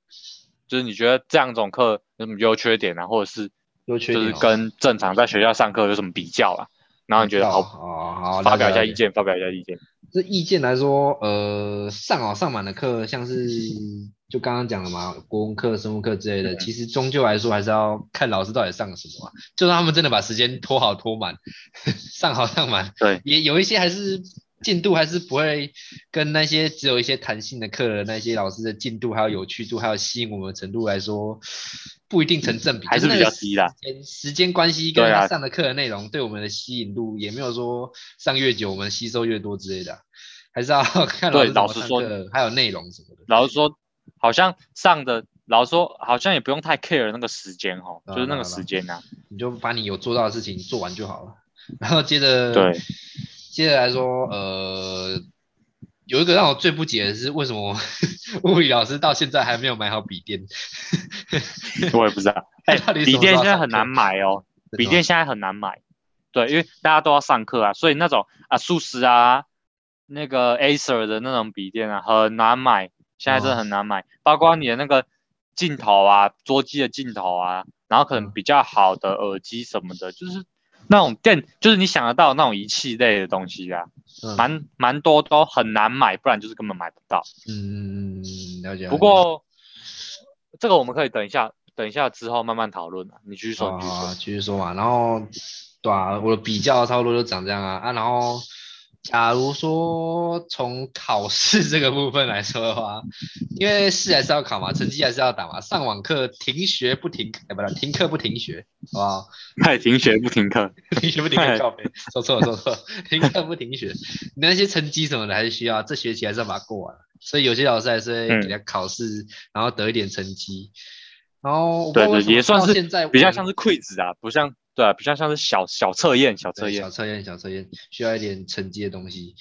就是你觉得这两种课有什么优缺点啊，或者是就是优缺点哦跟正常在学校上课有什么比较啊？然后你觉得好，哦好，发表一下意见，发表一下意见。这意见来说，呃，上好上满的课，像是就刚刚讲了嘛，国文课、生物课之类的，嗯其实终究来说还是要看老师到底上了什么、啊。就算他们真的把时间拖好拖满，上好上满，对，也有一些还是进度还是不会跟那些只有一些弹性的课的那些老师的进度还有有趣度还有吸引我们的程度来说，不一定成正比，还是那个比较低啦时间关系跟他上的课的内容对我们的吸引度也没有说上越久我们吸收越多之类的啊，还是要 看老师说的，还有内容什么的。老师说，好像上的，老实说，好像也不用太 care 那个时间哦，啊就是那个啊啊时间呐、你就把你有做到的事情做完就好了。然后接着，对，接着来说，呃，有一个让我最不解的是，为什么 物理老师到现在还没有买好笔电？我也不知道。哎、笔电现在很难买哦，笔电现在很难买。对，因为大家都要上课啊，所以那种啊，数十啊，那个 Acer 的那种笔电啊，很难买，现在真的哦很难买。包括你的那个镜头啊，桌机的镜头啊，然后可能嗯比较好的耳机什么的，就是那种电，就是你想得到那种仪器类的东西啊，嗯蛮蛮多都很难买，不然就是根本买不到。嗯了解。不过这个我们可以等一下，等一下之后慢慢讨论啊。你继续说，继续说嘛。然后，对啊，我的比较差不多就长这样啊啊。然后，假如说从考试这个部分来说的话，因为试还是要考嘛，成绩还是要打嘛，上网课停学不停，哎，不是停课不停学，好不好？太停学不停课，停学不停课，告别，说错了说错了，停课不停学。你那些成绩什么的还是需要，这学期还是要把它过完。所以有些老师还是会给他考试，然后得一点成绩。然后对对，也算是现在比较像是 quiz 啊，不像对啊，比较像是小小测验，小测验小，测验小测验需要一点成绩的东西。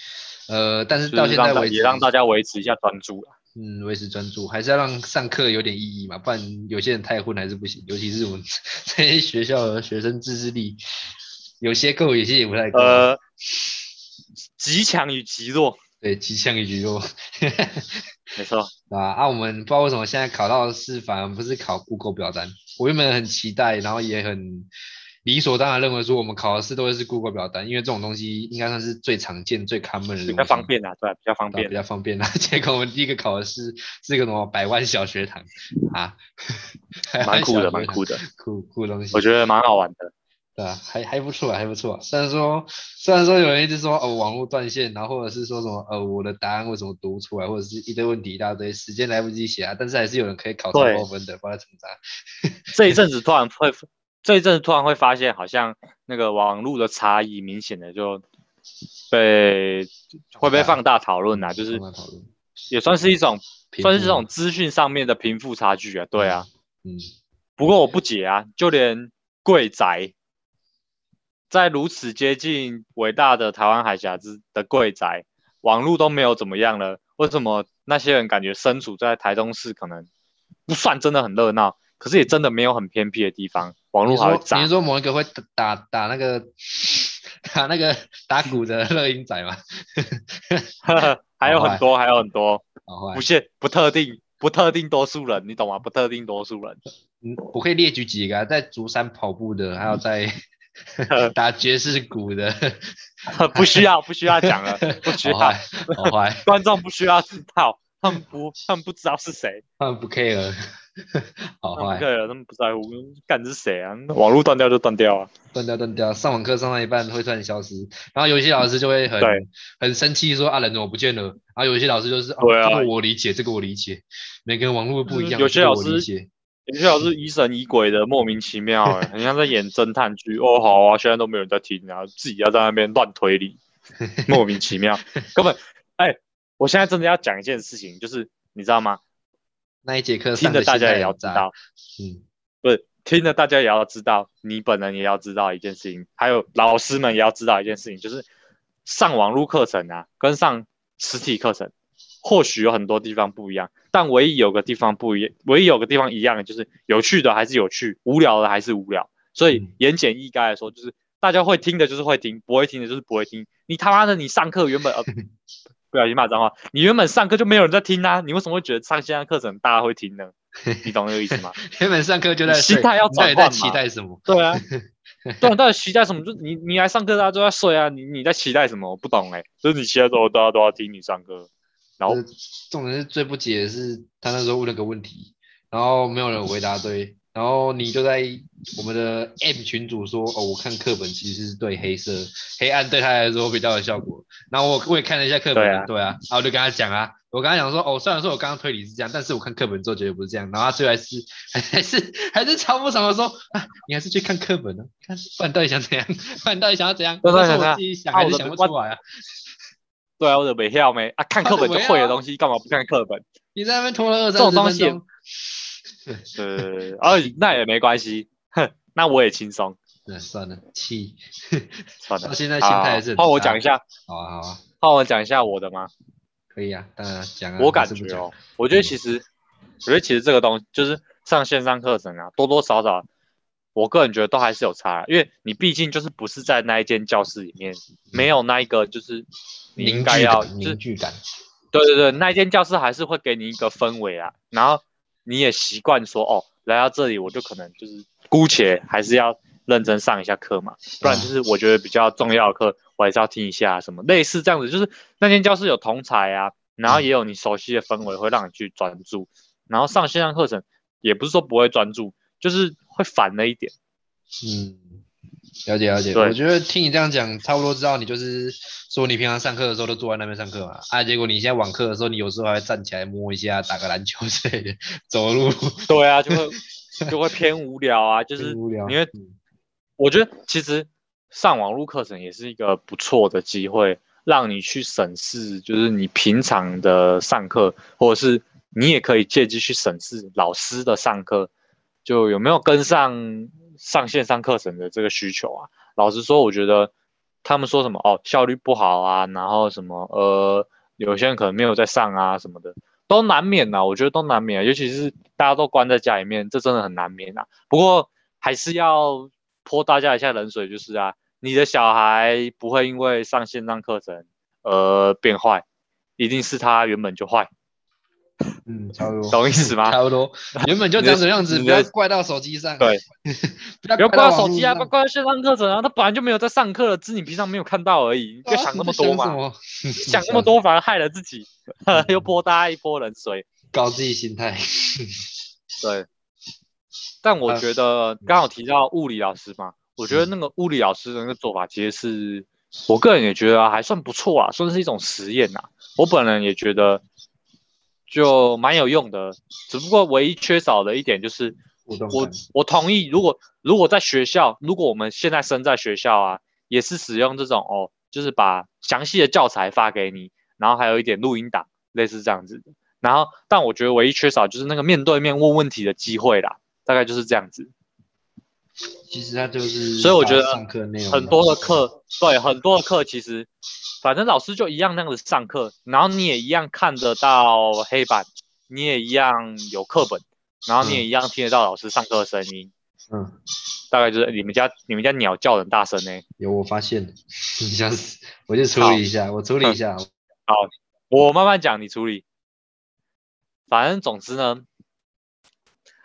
呃，但是到现在为止，让大家维持一下专注啊。嗯维持专注，还是要让上课有点意义嘛，不然有些人太混还是不行。尤其是我们 这些学校的学生自制力，有些够，有些也不太够。呃，极强与极弱，对，极强与极弱。没错，啊啊！我们不知道为什么现在考到的是反而不是考 Google 表单，我原本很期待，然后也很理所当然认为说我们考的试都会是 Google 表单，因为这种东西应该算是最常见、最 common 的比较方便啊，对啊，比较方便比。较方便啊。结果我们第一个考的是是个什么百万小学堂啊，蛮酷的，蛮酷的，酷酷东西。我觉得蛮好玩的。对啊，还还不错啊，还不错啊。虽然说虽然说有人一直说哦网络断线，然后或者是说什么呃我的答案为什么读不出来，或者是一堆问题一大堆，时间来不及写啊，但是还是有人可以考超对高分的，不知道怎么着。这一阵子突然会，这一阵子突然会发现，好像那个网络的差异明显的就被会被放大讨论啊，就是。也算是一种算是这富种资讯上面的贫富差距啊，对啊。嗯，不过我不解啊，就连贵宅，在如此接近伟大的台湾海峡之的贵宅，网络都没有怎么样了，为什么那些人感觉身处在台中市，可能不算真的很热闹，可是也真的没有很偏僻的地方，网你络还会炸你是？说某一个会打打打那个 打那个打鼓的乐音仔吗？还有很多，还有很多，不，是不特定不特定多数人，你懂吗？不特定多数人，嗯，我可以列举几个啊，在竹山跑步的，还有在 打爵士鼓的，不需要不需要讲了，不需要好坏，观众不需要知道，他们不他们不知道是谁。他们不 care，好坏，对了，他们不在乎，干是谁啊？网络断掉就断掉啊。断掉断掉，上网课上到一半会突然消失，然后有一些老师就会很很生气说啊人怎么不见了，然后有一些老师就是、哦、对啊这个我理解，这个我理解，每个人网络不一样，有些老师有些老师疑神疑鬼的，莫名其妙、欸，很像在演侦探剧。哦，好啊，现在都没有人在听啊，自己要在那边乱推理，莫名其妙，根本，哎、我现在真的要讲一件事情，就是你知道吗？那一节课听着大家也要知道，嗯，听了大家也要知道，你本人也要知道一件事情，还有老师们也要知道一件事情，就是上网络课程啊，跟上实体课程，或许有很多地方不一样，但唯一有个地方不一样，唯一有个地方一样的就是有趣的还是有趣，无聊的还是无聊。所以言简意赅来说，就是大家会听的就是会听，不会听的就是不会听。你他妈的，你上课原本呃。不小心骂脏话，你原本上课就没有人在听啊，你为什么会觉得上线上课程大家会听呢？你懂这个意思吗？原本上课就在心态要转换在期待什么？对啊，对啊，到底期待什么？就你你来上课大家都在睡啊，你你在期待什么？我不懂哎，就是你期待说大家都要听你上课，然后重点是最不解的是他那时候问了个问题，然后没有人回答对。然后你就在我们的 M 群组说，哦，我看课本其实是对黑色、黑暗对他来说比较有效果。然后我我也看了一下课本，对啊，然后我就跟他讲啊，我跟他讲说，哦，虽然说我刚刚推理是这样，但是我看课本之后觉得不是这样。然后他最后还是 还是还是超不爽的说，啊，你还是去看课本呢？看，不然到底想怎样？不然到底想要怎样？我自己想还是想不出来啊？对啊，我的没跳没啊，看课本就会的东西，干嘛不看课本？你在那边拖了二三十分钟。对，哦，那也没关系，哼，那我也轻松。那算了，气，算了。现在心态是。换我讲一下。好啊，好啊。换我讲一下我的吗？可以啊，当然讲啊。我感觉哦，我觉得其实，我觉得其实这个东西就是上线上课程啊，多多少少，我个人觉得都还是有差，因为你毕竟就是不是在那一间教室里面，没有那一个就是你应该要凝聚感。对对对，那一间教室还是会给你一个氛围啊，然后。你也习惯说哦，来到这里我就可能就是姑且还是要认真上一下课嘛，不然就是我觉得比较重要的课我还是要听一下什么类似这样子，就是那间教室有同才啊，然后也有你熟悉的氛围会让你去专注，然后上线上课程也不是说不会专注，就是会烦了一点。嗯，了解了解，我觉得听你这样讲，差不多知道你就是。说你平常上课的时候都坐在那边上课嘛？啊，结果你现在网课的时候，你有时候还会站起来摸一下，打个篮球之类的，走路。对啊，就会 就会偏无聊啊，就是因为我觉得其实上网络课程也是一个不错的机会，让你去审视，就是你平常的上课，或者是你也可以借机去审视老师的上课，就有没有跟上上线上课程的这个需求啊？老实说，我觉得。他们说什么哦，效率不好啊，然后什么呃，有些人可能没有在上啊什么的，都难免呐，我觉得都难免，尤其是大家都关在家里面，这真的很难免啊。不过还是要泼大家一下冷水，就是啊，你的小孩不会因为上线上课程而变坏，一定是他原本就坏。嗯，差不多，懂意思吗？差不多，原本就这样子 样子，不要怪到手机上。对，不要怪到手机啊，不要怪到线上课程啊，他本来就没有在上课了，只是你平常没有看到而已。别想那么多嘛，想那么多反而害了自己，又泼大家一泼冷水，搞自己心态。对，但我觉得刚好提到物理老师嘛，我觉得那个物理老师的那个做法，其实是我个人也觉得还算不错啊，算是一种实验呐。我本人也觉得。就蛮有用的，只不过唯一缺少的一点就是我我同意，如果如果在学校，如果我们现在身在学校啊，也是使用这种哦，就是把详细的教材发给你，然后还有一点录音档，类似这样子的。然后，但我觉得唯一缺少就是那个面对面问问题的机会啦，大概就是这样子。其实他就是，所以我觉得很多的课，对很多的课其实。反正老师就一样那样子上课，然后你也一样看得到黑板，你也一样有课本，然后你也一样听得到老师上课的声音。嗯，大概就是你们家你们家鸟叫很大声呢。有我发现，你想死，我就处理一下，我处理一下。好，我慢慢讲，你处理。反正总之呢，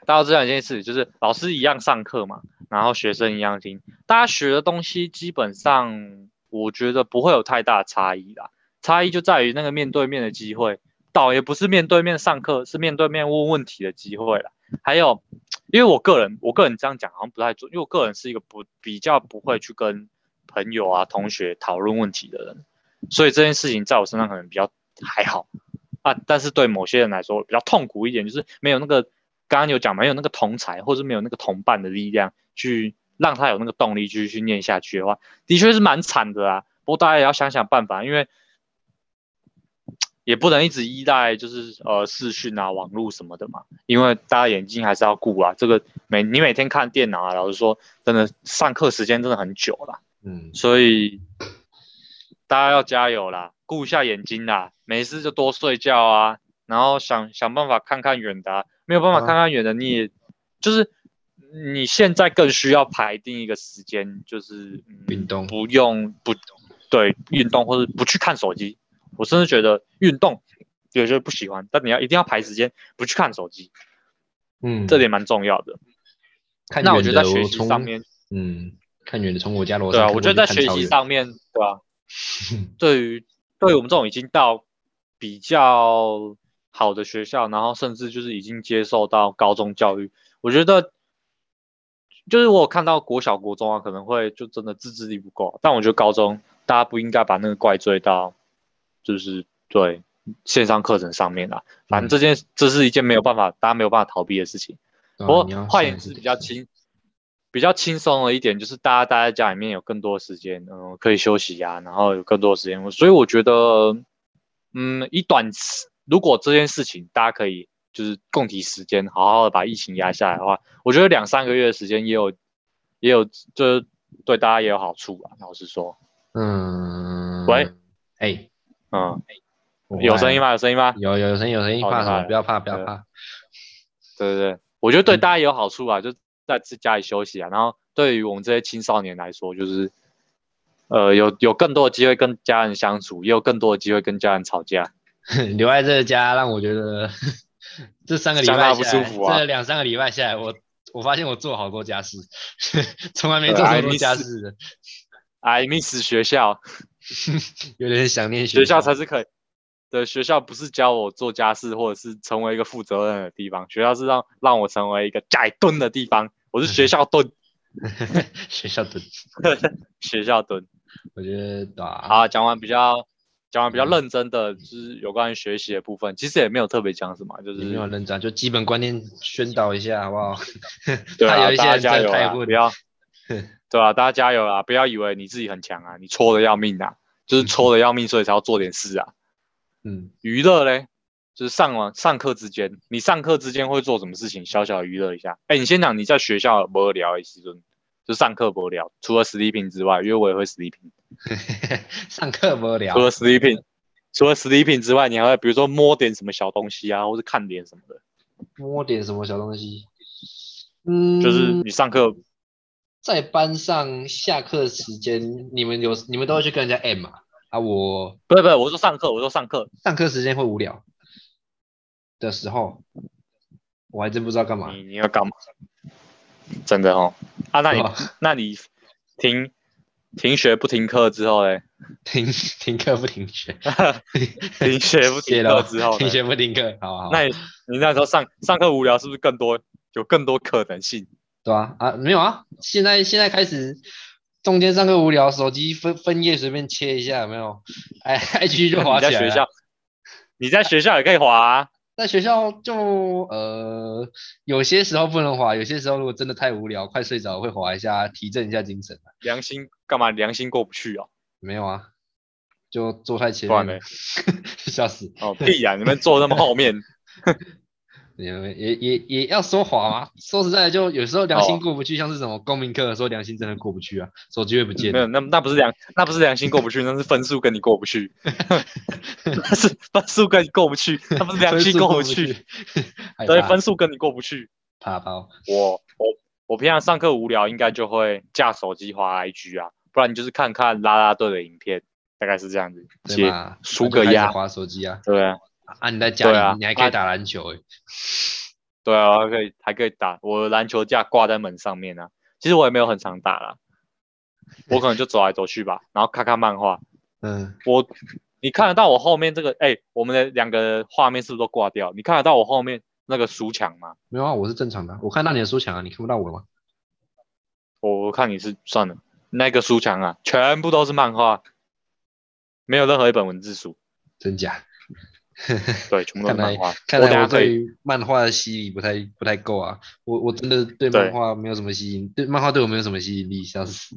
大家知道一件事，就是老师一样上课嘛，然后学生一样听，大家学的东西基本上。我觉得不会有太大差异啦，差异就在于那个面对面的机会，倒也不是面对面上课，是面对面问问题的机会啦。还有，因为我个人，我个人这样讲好像不太准，因为我个人是一个不比较不会去跟朋友啊、同学讨论问题的人，所以这件事情在我身上可能比较还好啊。但是对某些人来说比较痛苦一点，就是没有那个刚刚有讲没有那个同才，或者没有那个同伴的力量去。让他有那个动力继续去念下去的话，的确是蛮惨的啊。不过大家也要想想办法，因为 也不能一直依赖就是呃视讯啊、网络什么的嘛，因为大家眼睛还是要顾啊。这个每你每天看电脑啊，老实说，真的上课时间真的很久了。嗯，所以大家要加油啦，顾一下眼睛啦，没事就多睡觉啊，然后想想办法看看远的啊、没有办法啊看看远的，你也就是你现在更需要排定一个时间，就是、嗯运动不用不对运动或者不去看手机。我甚至觉得运动有些人不喜欢，但你要一定要排时间不去看手机，嗯，这点蛮重要的。看那我觉得在学习上面，嗯，看远的从我家楼对啊，我觉得在学习上面，对吧、对于对于我们这种已经到比较好的学校，然后甚至就是已经接受到高中教育，我觉得就是我有看到国小、国中啊，可能会就真的自制力不够，但我觉得高中大家不应该把那个怪罪到就是对线上课程上面啦。反正这件、这是一件没有办法，大家没有办法逃避的事情。不过换言之，比较轻，比较轻松的一点就是大家待在家里面有更多的时间，嗯、可以休息啊，然后有更多的时间，所以我觉得，嗯，以短时，如果这件事情大家可以就是共体时间，好好的把疫情压下来的话，我觉得两三个月的时间也有，也有，就是对大家也有好处啊。老实说，嗯，喂，哎，嗯，有声音吗？有声音吗？有有有声音有声音，怕什么？不要怕不要怕，对对对，我觉得对嗯大家也有好处啊，就在自家里休息啊。然后对于我们这些青少年来说，就是呃有有更多的机会跟家人相处，也有更多的机会跟家人吵架。留在这个家让我觉得 这三个礼拜不舒服啊这两三个礼拜下来，我我发现我做好多家事，从来没做这么 I 多 miss- 家事的，I miss 学校，有点想念学校校才是可以。对，学校不是教我做家事或者是成为一个负责任的地方，学校是让让我成为一个假蹲的地方。我是学校蹲，学校蹲，学校蹲。我觉得对啊，好，讲完比较讲完比较嗯认真的，就是有关于学习的部分，其实也没有特别讲什么，就是也没有认真，就基本观念宣导一下好不好？对啊，大家加油啊！不，要，对啊，大家加油啊！不要以为你自己很强啊，你搓的要命啊，就是搓的要命，所以才要做点事啊。嗯，娱乐嘞，就是上网上课之间，你上课之间会做什么事情？小小娱乐一下。哎，你先讲你在学校无聊的时阵，就上课无聊，除了 sleeping 之外，因为我也会 sleeping，上课无聊除，了 sleeping，除了 sleeping 之外，你还会比如说摸点什么小东西啊，或是看点什么的，摸点什么小东西，嗯，就是你上课在班上下课时间，你们有你们都会去跟人家 M 嘛？啊，我不是不是，我说上课，我说上课，上课时间会无聊的时候，我还真不知道干嘛。你你要干嘛？真的哦，啊，那你那你停停学不停课之后嘞？停停课不停学，停学不停课之后停？学不停课，好好。那你你那时候上上课无聊，是不是更多有更多可能性？对啊啊没有啊，现在现在开始中间上课无聊，手机分分页随便切一下，有没有？哎，IG 就滑起来。你在学校，你在学校也可以滑啊。在学校就呃，有些时候不能滑，有些时候如果真的太无聊，快睡着会滑一下，提振一下精神。良心干嘛？良心过不去哦。没有啊，就坐太前面了，笑死！哦屁呀、你们坐那么后面，也也也也要说谎啊。说实在的，就有时候良哦心过不去，像是什么公民课的时候，良心真的过不去啊，手机会不见没。有，那那不是良，那不是良心过不去，那是分数跟你过不去，那是分数跟你过不去，那不是良心过过不去，，害对，分数跟你过不去。怕包。我我我平常上课无聊，应该就会架手机滑 IG 啊，不然你就是看看啦啦队的影片，大概是这样子，接对嘛？输个压，滑手机啊！对啊，啊，你在家里，对啊啊你还可以打篮球哎。对啊，还可以还可以打，我篮球架挂在门上面啊。其实我也没有很常打啦，我可能就走来走去吧，然后看看漫画。嗯，我你看得到我后面这个，哎、我们的两个画面是不是都挂掉？你看得到我后面那个书墙吗？没有啊，我是正常的，我看到你的书墙啊，你看不到我吗？我我看你是算了，那个书墙啊，全部都是漫画，没有任何一本文字书，真假？对，全部都是漫画。看来我对漫画的吸引力不太不太够啊，我我真的对对漫画没有什么吸引，对漫画对我没有什么吸引力，笑死。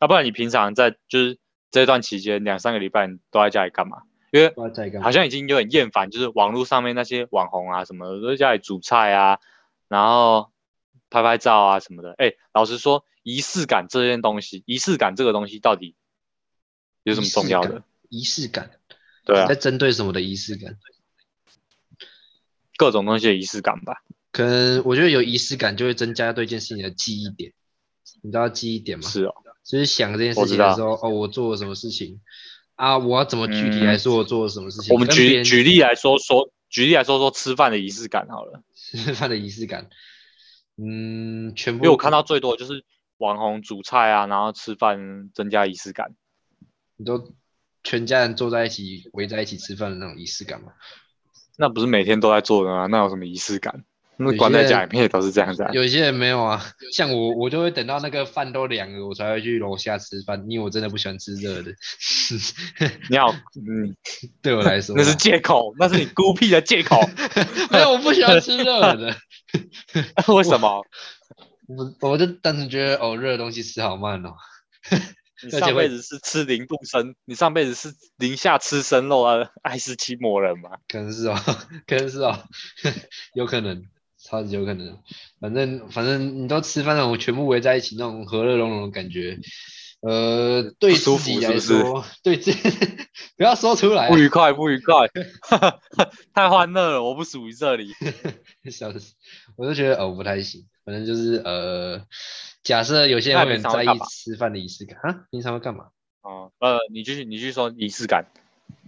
要、不然你平常在就是这段期间两三个礼拜你都在家里干嘛？因因为好。像已经有点厌烦，就是网络上面那些网红啊什么的，都在家里煮菜啊，然后拍拍照啊什么的。哎，老实说，仪式感这件东西，仪式感这个东西到底有什么重要的？仪式感？对啊在，针对什么的仪式感？各种东西的仪式感吧。可能我觉得有仪式感就会增加对一件事情的记忆点。你知道记忆点吗？是哦，就是想这件事情的时候，哦，我做了什么事情啊？我要怎么具体来说我做了什么事情？我们举举例来说说，举例来说说吃饭的仪式感好了，吃饭的仪式感，嗯，全部因为我看到最多的就是网红煮菜啊，然后吃饭增加仪式感。你都全家人坐在一起围在一起吃饭的那种仪式感嘛。那不是每天都在做的吗？那有什么仪式感？那有关在些家里面也都是这样子、啊。有些人没有啊，像我，我就会等到那个饭都凉了，我才会去楼下吃饭，因为我真的不喜欢吃热的。你好，嗯，对我来说啊，那是借口，那是你孤僻的借口。没有，我不喜欢吃热的。为什么？我我就单纯觉得哦，热的东西吃好慢哦。你上辈子是吃零度生，你上辈子是零下吃生肉啊，爱斯基摩人吗？可能是哦，可能是哦，有可能，超级有可能。反正反正你都吃饭了，我全部围在一起那种和乐融融的感觉，呃，对舒自己来服是是说，对自 不要说出来啊不，愉快，不愉快，太欢乐了，我不属于这里。笑死，我就觉得哦不太行。反正就是呃，假设有些人会很在意吃饭的仪式感啊，平常会干嘛？哦，呃，你继续，你继续说仪式感。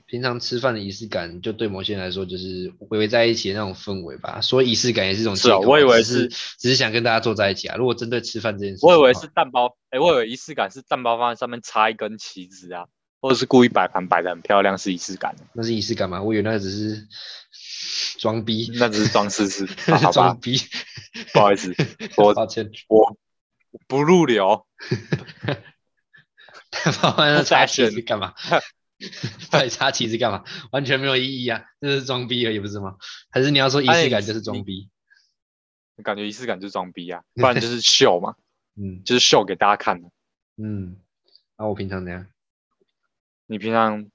平常吃饭的仪式感，就对某些人来说就是围在一起的那种氛围吧。说仪式感也是一种借口啊，是啊我以为只是只是想跟大家坐在一起啊。如果针对吃饭这件事我以为是蛋包，哎、我以为仪式感是蛋包放在上面插一根旗子啊，或者是故意摆盘摆的很漂亮是仪式感，那是仪式感吗？我以为那只是装逼，那只是装饰式。啊 好吧装，逼。不好意思，我抱歉，我不入流。他把那插旗子干嘛？到底插旗子干嘛？完全没有意义啊！这是装逼而已，不是吗？还是你要说仪式感就是装你逼？感觉仪式感就是装逼啊，不然就是秀嘛，嗯就是秀给大家看的。嗯。那、我平常怎样？你平常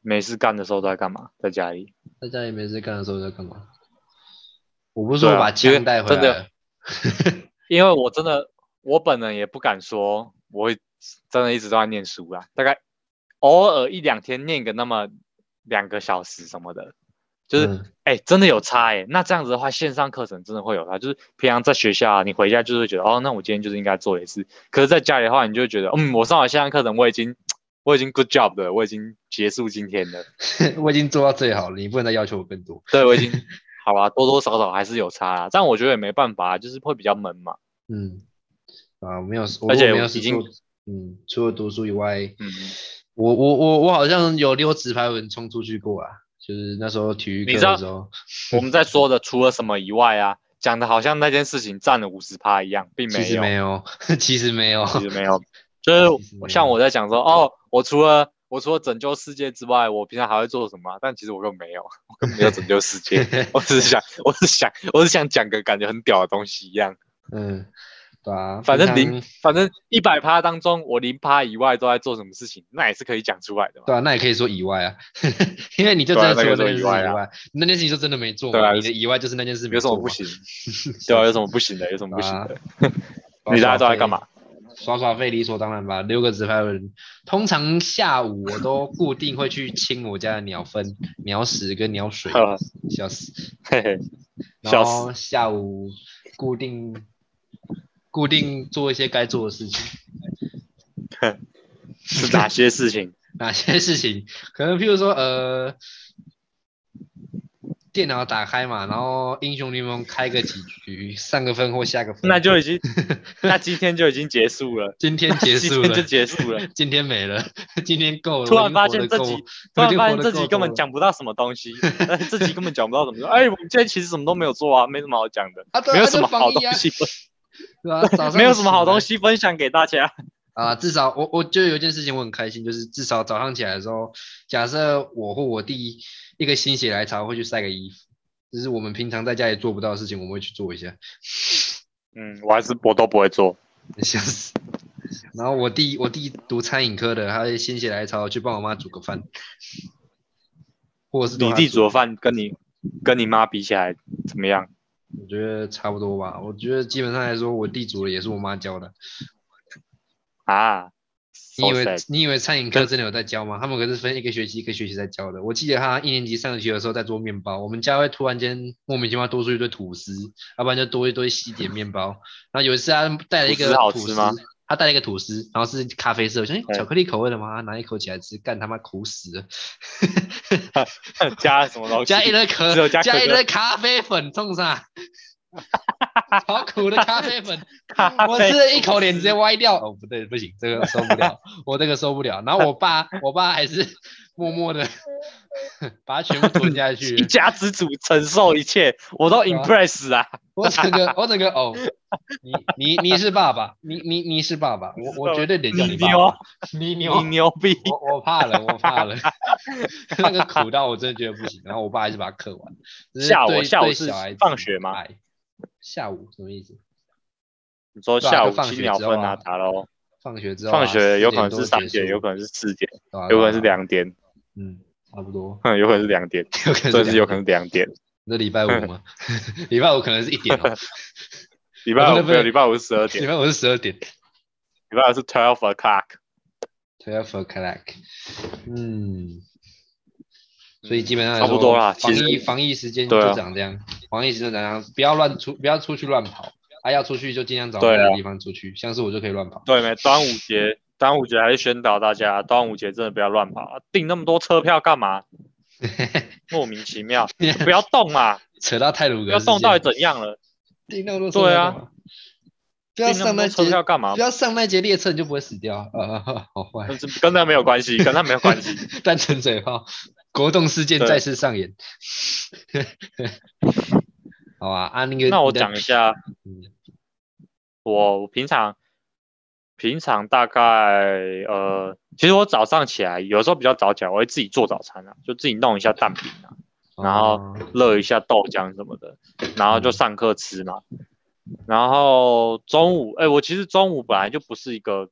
没事干的时候都在干嘛？在家里？在家里没事干的时候在干嘛？我不是说我把因为枪带回来了，因为我真的，我本人也不敢说我会真的一直都在念书啊，大概偶尔一两天念个那么两个小时什么的，就是嗯哎、真的有差哎、那这样子的话，线上课程真的会有差，就是平常在学校啊，你回家就是觉得哦，那我今天就是应该做一次，可是在家里的话，你就会觉得嗯，我上完线上课程，我已经我已经 good job 了，我已经结束今天了，我已经做到最好了，你不能再要求我更多。对我已经 好啦，多多少少还是有差啦，这样我觉得也没办法，就是会比较闷嘛，嗯，啊，没有，我而且没有已经，嗯，除了读书以外，嗯。我我我我好像有溜直排轮冲出去过啊，就是那时候体育课的时候，我们在说的除了什么以外啊，讲的好像那件事情占了五十趴一样，并没有，没有，其实没有，其实没有，其实没有就是像我在讲说，哦，我除了我除了拯救世界之外，我平常还会做什么啊？但其实我根本没有，我根本没有拯救世界，我只是想，我是想，我是想讲个感觉很屌的东西一样。嗯，对啊，反正零，反正一百趴当中，我零趴以外都在做什么事情，那也是可以讲出来的嘛。对啊，那也可以说以外啊，因为你就真的对啊那个除了那件事情以说以外啊，那件事情就真的没做嘛，对啊你的以外就是那件事没做嘛有什么不？行？对啊，有什么不行的？有什么不行啊的？你大家都在干嘛？耍耍费理所当然吧，六个直排轮。通常下午我都固定会去清我家的鸟粪、鸟屎跟鸟水，笑死。嘿嘿，然后下午固定固定做一些该做的事情。是哪些事情？哪些事情？可能譬如说，呃，电脑打开嘛，然后英雄联盟开个几局，上个分或下个分。那就已经，那今天就已经结束了，今天结束了，今天就结束了。今天没了，今天够了。突然发现自己，突然发现活得够这集根本讲不到什么东西，呃这集根本讲不到什么。哎，我们今天其实什么都没有做啊，没什么好讲的，啊，对啊没有什么好东西分，对啊，早上 没有什么好东西西分享给大家。啊。至少我我就有一件事情我很开心，就是至少早上起来的时候，假设我或我弟一个心血来潮会去晒个衣服，就是我们平常在家里做不到的事情，我们会去做一下。嗯，我还是我都不会做。笑死。然后我弟我弟读餐饮科的，他会心血来潮去帮我妈煮个饭。或者是你弟煮的饭跟你跟你妈比起来怎么样？我觉得差不多吧。我觉得基本上来说，我地主的也是我妈教的。啊？你以为你以为餐饮课真的有在教吗？他们可是分一个学期一个学期在教的。我记得他一年级上学期的时候在做面包，我们家会突然间莫名其妙多出一堆吐司，要不然就多一堆西点面包。然后有一次他带了一个吐司吗，他带了一个吐司，然后是咖啡色，我想哎巧克力口味的吗？拿一口起来吃，干他妈苦死了，加什么东西？加一堆可加一堆咖啡粉，冲啥？好苦的咖啡粉，我吃了一口脸直接歪掉。哦，不对，不行，这个受不了，我这个受不了。然后我爸，我爸还是默默的把它全部吞下去一。家之主承受一切，我都 impress 啊！我整个，我整个哦，你你你是爸爸，你你你是爸爸，我我绝对得叫你爸爸。你牛你，牛逼！我我怕了，我怕了，那个苦到我真的觉得不行。然后我爸还是把它嗑完。下午对下午是小孩子放学吗爱？下午什么意思？你说下午就放学七鸟分啊，之后啊打喽。放学之后啊、放学有可能是三点，有可能是四点，啊有可能是两点，嗯，差不多，哼，有可能是两点，有可能甚至有可能两点。那礼拜五吗？礼拜五可能是一点哦，礼拜五没有，礼拜五是十二点，礼拜五是十二点礼拜五是 twelve o'clock。，twelve o'clock。嗯，所以基本上来差不多啦防疫防疫时间就对啊长这样，防疫时间长这样，不要乱出，不要出去乱跑。啊，要出去就尽量找对的地方出去，像是我就可以乱跑。对没？端午节，端午节还是宣导大家，端午节真的不要乱跑啊！订那么多车票干嘛？莫名其妙，不要动嘛！扯到泰鲁不格要动到底怎样了？订那么多对啊车干嘛，不要上那车票干嘛不？要上那节列车，你就不会死掉。啊，好坏，跟跟他没有关系，跟他没有关系。单纯嘴炮，国栋事件再次上演。好啊，啊那个，那我讲一下，嗯我我平常平常大概呃，其实我早上起来有时候比较早起来，我会自己做早餐啊，就自己弄一下蛋饼啊，然后哦热一下豆浆什么的，然后就嗯上课吃嘛。然后中午，哎，我其实中午本来就不是一个，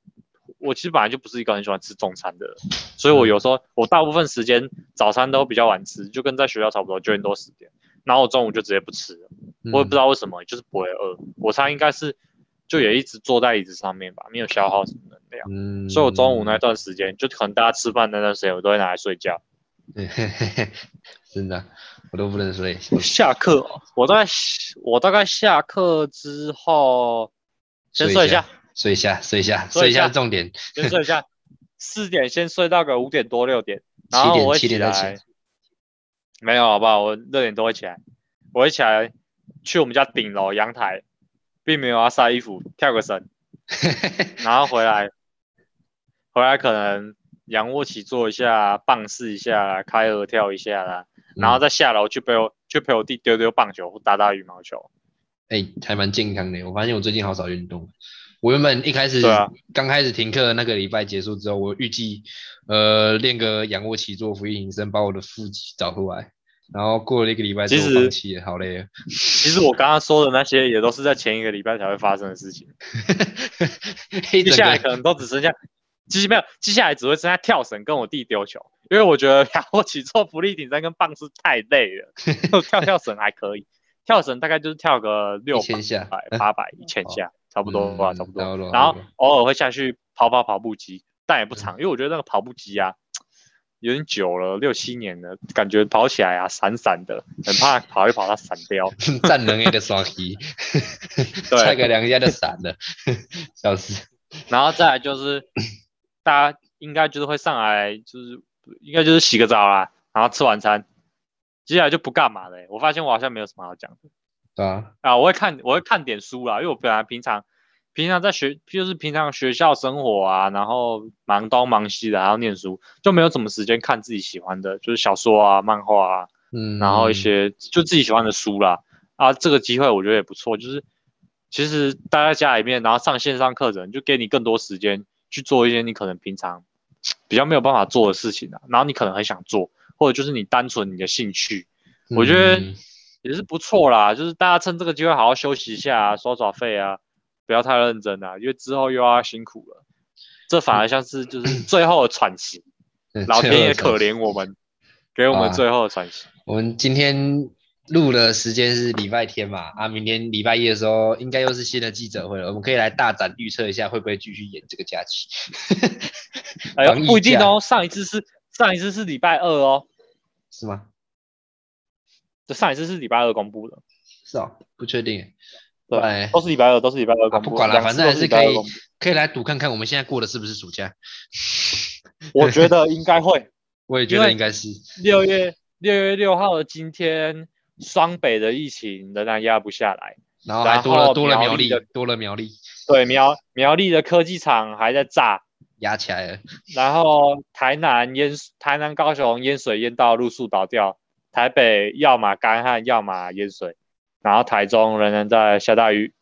我其实本来就不是一个很喜欢吃中餐的人，所以我有时候我大部分时间早餐都比较晚吃，就跟在学校差不多，九点多十点。然后我中午就直接不吃了，我也不知道为什么，就是不会饿。我猜应该是就也一直坐在椅子上面吧，没有消耗什么能量。嗯，所以我中午那段时间，就可能大家吃饭那段时间，我都会拿来睡觉。嗯，真的，我都不能睡。下课哦，我大概我大概下课之后先睡一下，，睡一下，睡一下，睡一下重点。先睡一下，四点先睡到个五点多六点，然后我起来起。没有好不好？我六点多会起来，我会起来去我们家顶楼阳台，并没有要晒衣服，跳个绳，然后回来，回来可能仰卧起坐一下，棒式一下啦，开合跳一下啦，然后嗯再下楼去陪我去陪我弟丢丢棒球或打打羽毛球。哎、还蛮健康的。我发现我最近好少运动。我原本一开始对啊刚开始停课的那个礼拜结束之后，我预计呃练个仰卧起坐、俯卧撑，把我的腹肌找出来。然后过了一个礼拜之后其实放弃，好累啊。其实我刚刚说的那些也都是在前一个礼拜才会发生的事情，接下来可能都只剩下，其实没有，接下来只会剩下跳绳跟我弟丢球，因为我觉得 仰卧起坐、浮力挺身跟棒式太累了，跳跳绳还可以，跳绳大概就是跳个六百、八百、一千下，差不多吧，嗯差不多。然后偶尔会下去跑跑跑步机，但也不嗯长，因为我觉得那个跑步机啊。有点久了，六七年了，感觉跑起来啊闪闪的，很怕跑一跑它散掉。站能 A 的刷题，对踩个两下就散了，笑死。然后再来就是，大家应该就是会上来，就是应该就是洗个澡啦，然后吃晚餐，接下来就不干嘛了欸、我发现我好像没有什么好讲的对啊，啊，我会看我会看点书啦，因为我本来平常平常在学就是平常学校生活啊，然后忙东忙西的，还要念书，就没有什么时间看自己喜欢的，就是小说啊、漫画啊，嗯，然后一些就自己喜欢的书啦。啊，这个机会我觉得也不错，就是其实待在家里面，然后上线上课程，就给你更多时间去做一些你可能平常比较没有办法做的事情啊。然后你可能很想做，或者就是你单纯你的兴趣，我觉得嗯也是不错啦。就是大家趁这个机会好好休息一下啊，耍耍废啊，不要太认真啊，因为之后又要辛苦了。这反而像是就是最后的喘息，嗯老天爷可怜我们，给我们最后的喘息。我们今天录的时间是礼拜天嘛，啊，明天礼拜一的时候应该又是新的记者会了，我们可以来大胆预测一下会不会继续演这个假期。哎呦，不一定哦，上一次是上一次是礼拜二哦，是吗？这上一次是礼拜二公布的，是哦，不确定。对，都是礼拜二，都是礼拜二公布。不管了，反正还是可以可以来赌看看，我们现在过的是不是暑假？我觉得应该会，我也觉得应该是。六月六月六号的今天，双北的疫情仍然压不下来，然后还多了多了苗栗，多了苗栗。对，苗苗栗的科技厂还在炸，压起来了。然后台南淹，台南高雄淹水淹到路树倒掉，台北要么干旱，要么淹水。然后台中仍然在下大雨，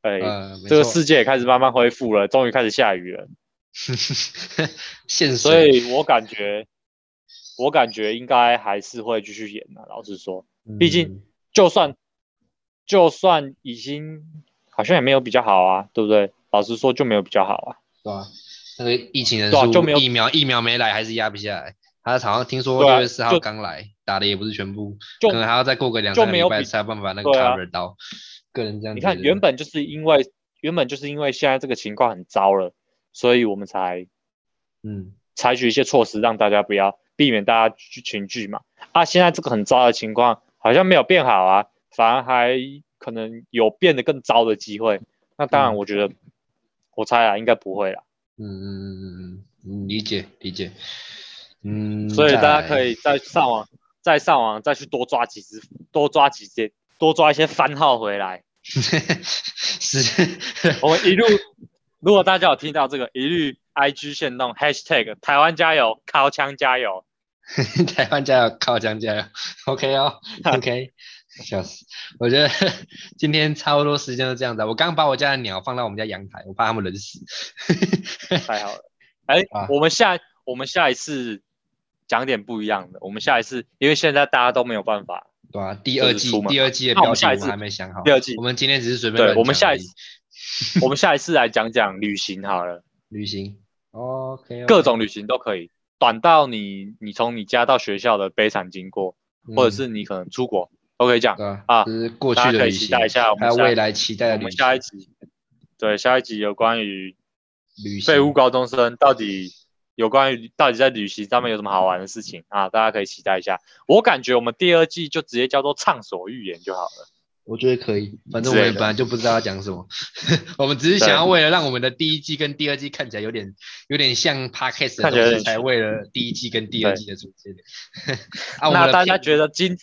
哎，这个世界也开始慢慢恢复了，终于开始下雨了。现所以我感觉，我感觉应该还是会继续演的。老实说，毕竟就算就算已经好像也没有比较好啊，对不对？老实说就没有比较好啊，对吧？那个疫情人数就没有疫苗，疫苗没来还是压不下来。他好像听说六月四号刚来。打的也不是全部，可能还要再过个两三个礼拜才有办法那个 cover 到。个人这样，你看原本就是因为原本就是因为现在这个情况很糟了，所以我们才嗯采取一些措施让大家不要避免大家去群聚嘛。啊，现在这个很糟的情况好像没有变好啊，反而还可能有变得更糟的机会。那当然，我觉得我猜啊，应该不会啦。嗯嗯嗯嗯嗯，理解理解。嗯，所以大家可以再上网。再上网再去多抓几只，多抓几些，多抓一些番号回来。是，我们一路，如果大家有听到这个，一律 IG 限动 Hashtag 台湾加油，靠枪加油，台湾加油，靠枪加油。OK 哦，OK，笑死。我觉得今天差不多时间都这样子。我刚把我家的鸟放到我们家阳台，我怕它们冷死。太好了。哎，我们下我们下一次。讲点不一样的，我们下一次，因为现在大家都没有办法，对啊，第二季第二季的标题我们还没想好。第二季，我们今天只是随便。对，我们下一次，我们下一次来讲讲旅行好了。旅行，OK，各种旅行都可以，短到你你从你家到学校的悲惨经过，或者是你可能出国都可以讲啊。是过去的旅行，还有未来期待的旅行。下一集，对，下一集有关于旅废物高中生到底。有关于到底在旅行上面有什么好玩的事情啊？大家可以期待一下。我感觉我们第二季就直接叫做畅所欲言就好了。我觉得可以，反正我也本来就不知道要讲什么。我们只是想要为了让我们的第一季跟第二季看起来有点有点像 podcast 的东西，才为了第一季跟第二季的主线。那大家觉得今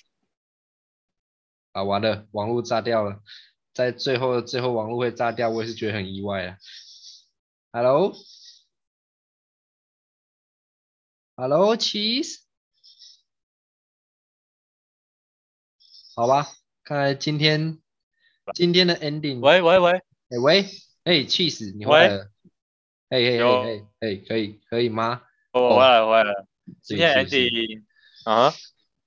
啊完了，网络炸掉了，在最后最后网络会炸掉，我也是觉得很意外啊。Hello。Hello, cheese。好吧，看来今天今天的 ending。喂喂喂，哎喂，哎 cheese，你回来了。哎哎哎哎哎，可以可以吗？我回来回来了。今天 ending 啊？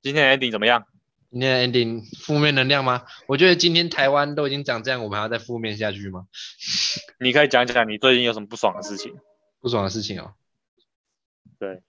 今天 ending 怎么样？今天 ending 负面能量吗？我觉得今天台湾都已经长这样，我们还要再负面下去吗？你可以讲讲你最近有什么不爽的事情？不爽的事情哦。对。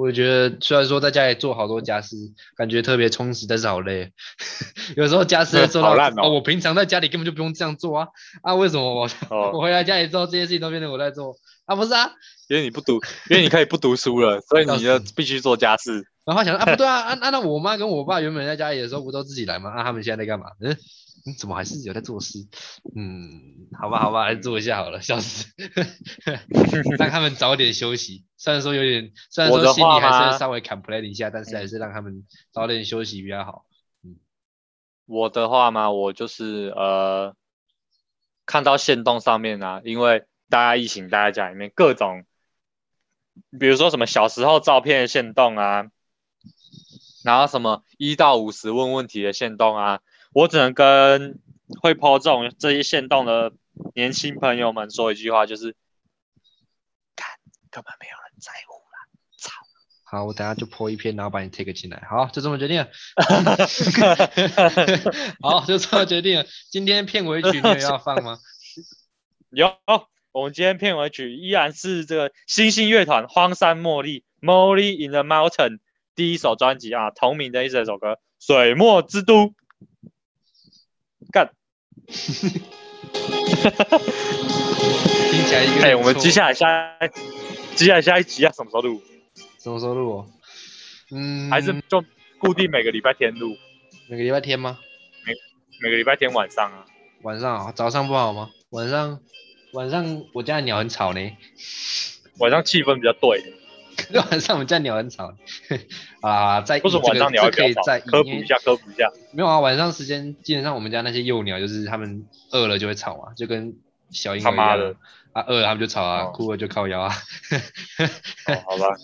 我觉得虽然说在家里做好多家事，感觉特别充实，但是好累。有时候家事做到哦，我平常在家里根本就不用这样做啊啊！为什么我 我回来家里之后，这些事情都变成我在做啊？不是啊，因为你不读，因为你可以不读书了，所以 你就必须做家事。然后想啊，不对啊，啊啊，那我妈跟我爸原本在家里的时候不都自己来吗？啊，他们现在在干嘛？嗯。你怎么还是有在做事？嗯，好吧，好吧，来做一下好了，笑死，让他们早点休息。虽然说有点，虽然说心里还是稍微 complain 一下，但是还是让他们早点休息比较好。嗯，我的话嘛，我就是呃，看到线动上面啊，因为大家疫情待在家里面，各种，比如说什么小时候照片线动啊，然后什么一到五十问问题的线动啊。我只能跟会抛这种这些线动的年轻朋友们说一句话，就是，看根本没有人在乎啦，操！好，我等下就泼一篇，然后把你 take 进来。好，就这么决定了。好，就这么决定了。今天片尾曲你也要放吗？有，我们今天片尾曲依然是这个星星乐团《荒山茉莉》（Molly in the Mountain）。第一首专辑啊，同名的一整首歌《水墨之都》。干，听起来一个。哎，我们接下来下，接下来下一集要什么时候录？什么时候录？哦？嗯，还是就固定每个礼拜天录？每个礼拜天吗？每每个礼拜天晚上啊？晚上啊？早上不好吗？晚上晚上我家的鸟很吵呢。晚上气氛比较对。晚上我们家鸟很吵 啊，在不是晚上鸟可以在科普一下，科普一下。没有啊，晚上时间基本上我们家那些幼鸟就是他们饿了就会吵嘛，就跟小婴儿一样。啊，饿了他们就吵啊，哭了就靠腰啊。好吧，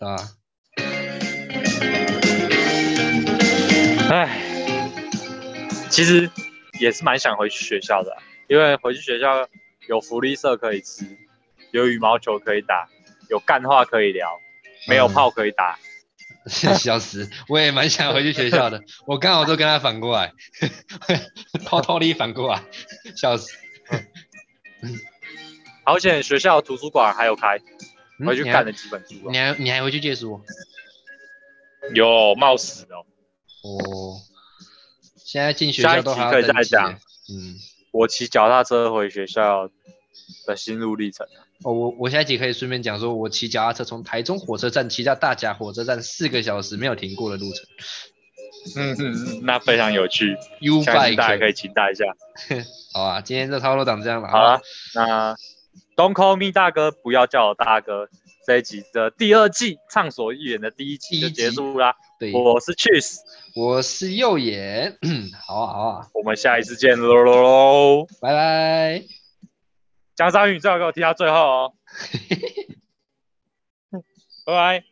啊。唉，其实也是蛮想回去学校的，因为回去学校有福利社可以吃，有羽毛球可以打。有干话可以聊，没有炮可以打，笑死！我也蛮想回去学校的，我刚好都跟他反过来，偷偷地反过来，笑死！好险学校图书馆还有开，回去看了几本书。你还你还回去借书？有冒死哦！哦，现在进学校都还可以再讲。嗯，我骑脚踏车回学校的心路历程。哦，我我下一集可以顺便讲说，我骑脚踏车从台中火车站骑到大甲火车站四个小时没有停过的路程。嗯嗯，那非常有趣，U bike 大家可以期待一下。好啊，今天这操作长这样了。好了，那 Don't call me 大哥，不要叫我大哥。这一集的第二季畅所欲言的第一集就结束啦。对，我是 Cheese，我是右眼。好啊好啊，我们下一次见喽喽喽，拜拜。江山宇最好给我踢到最后哦，拜拜。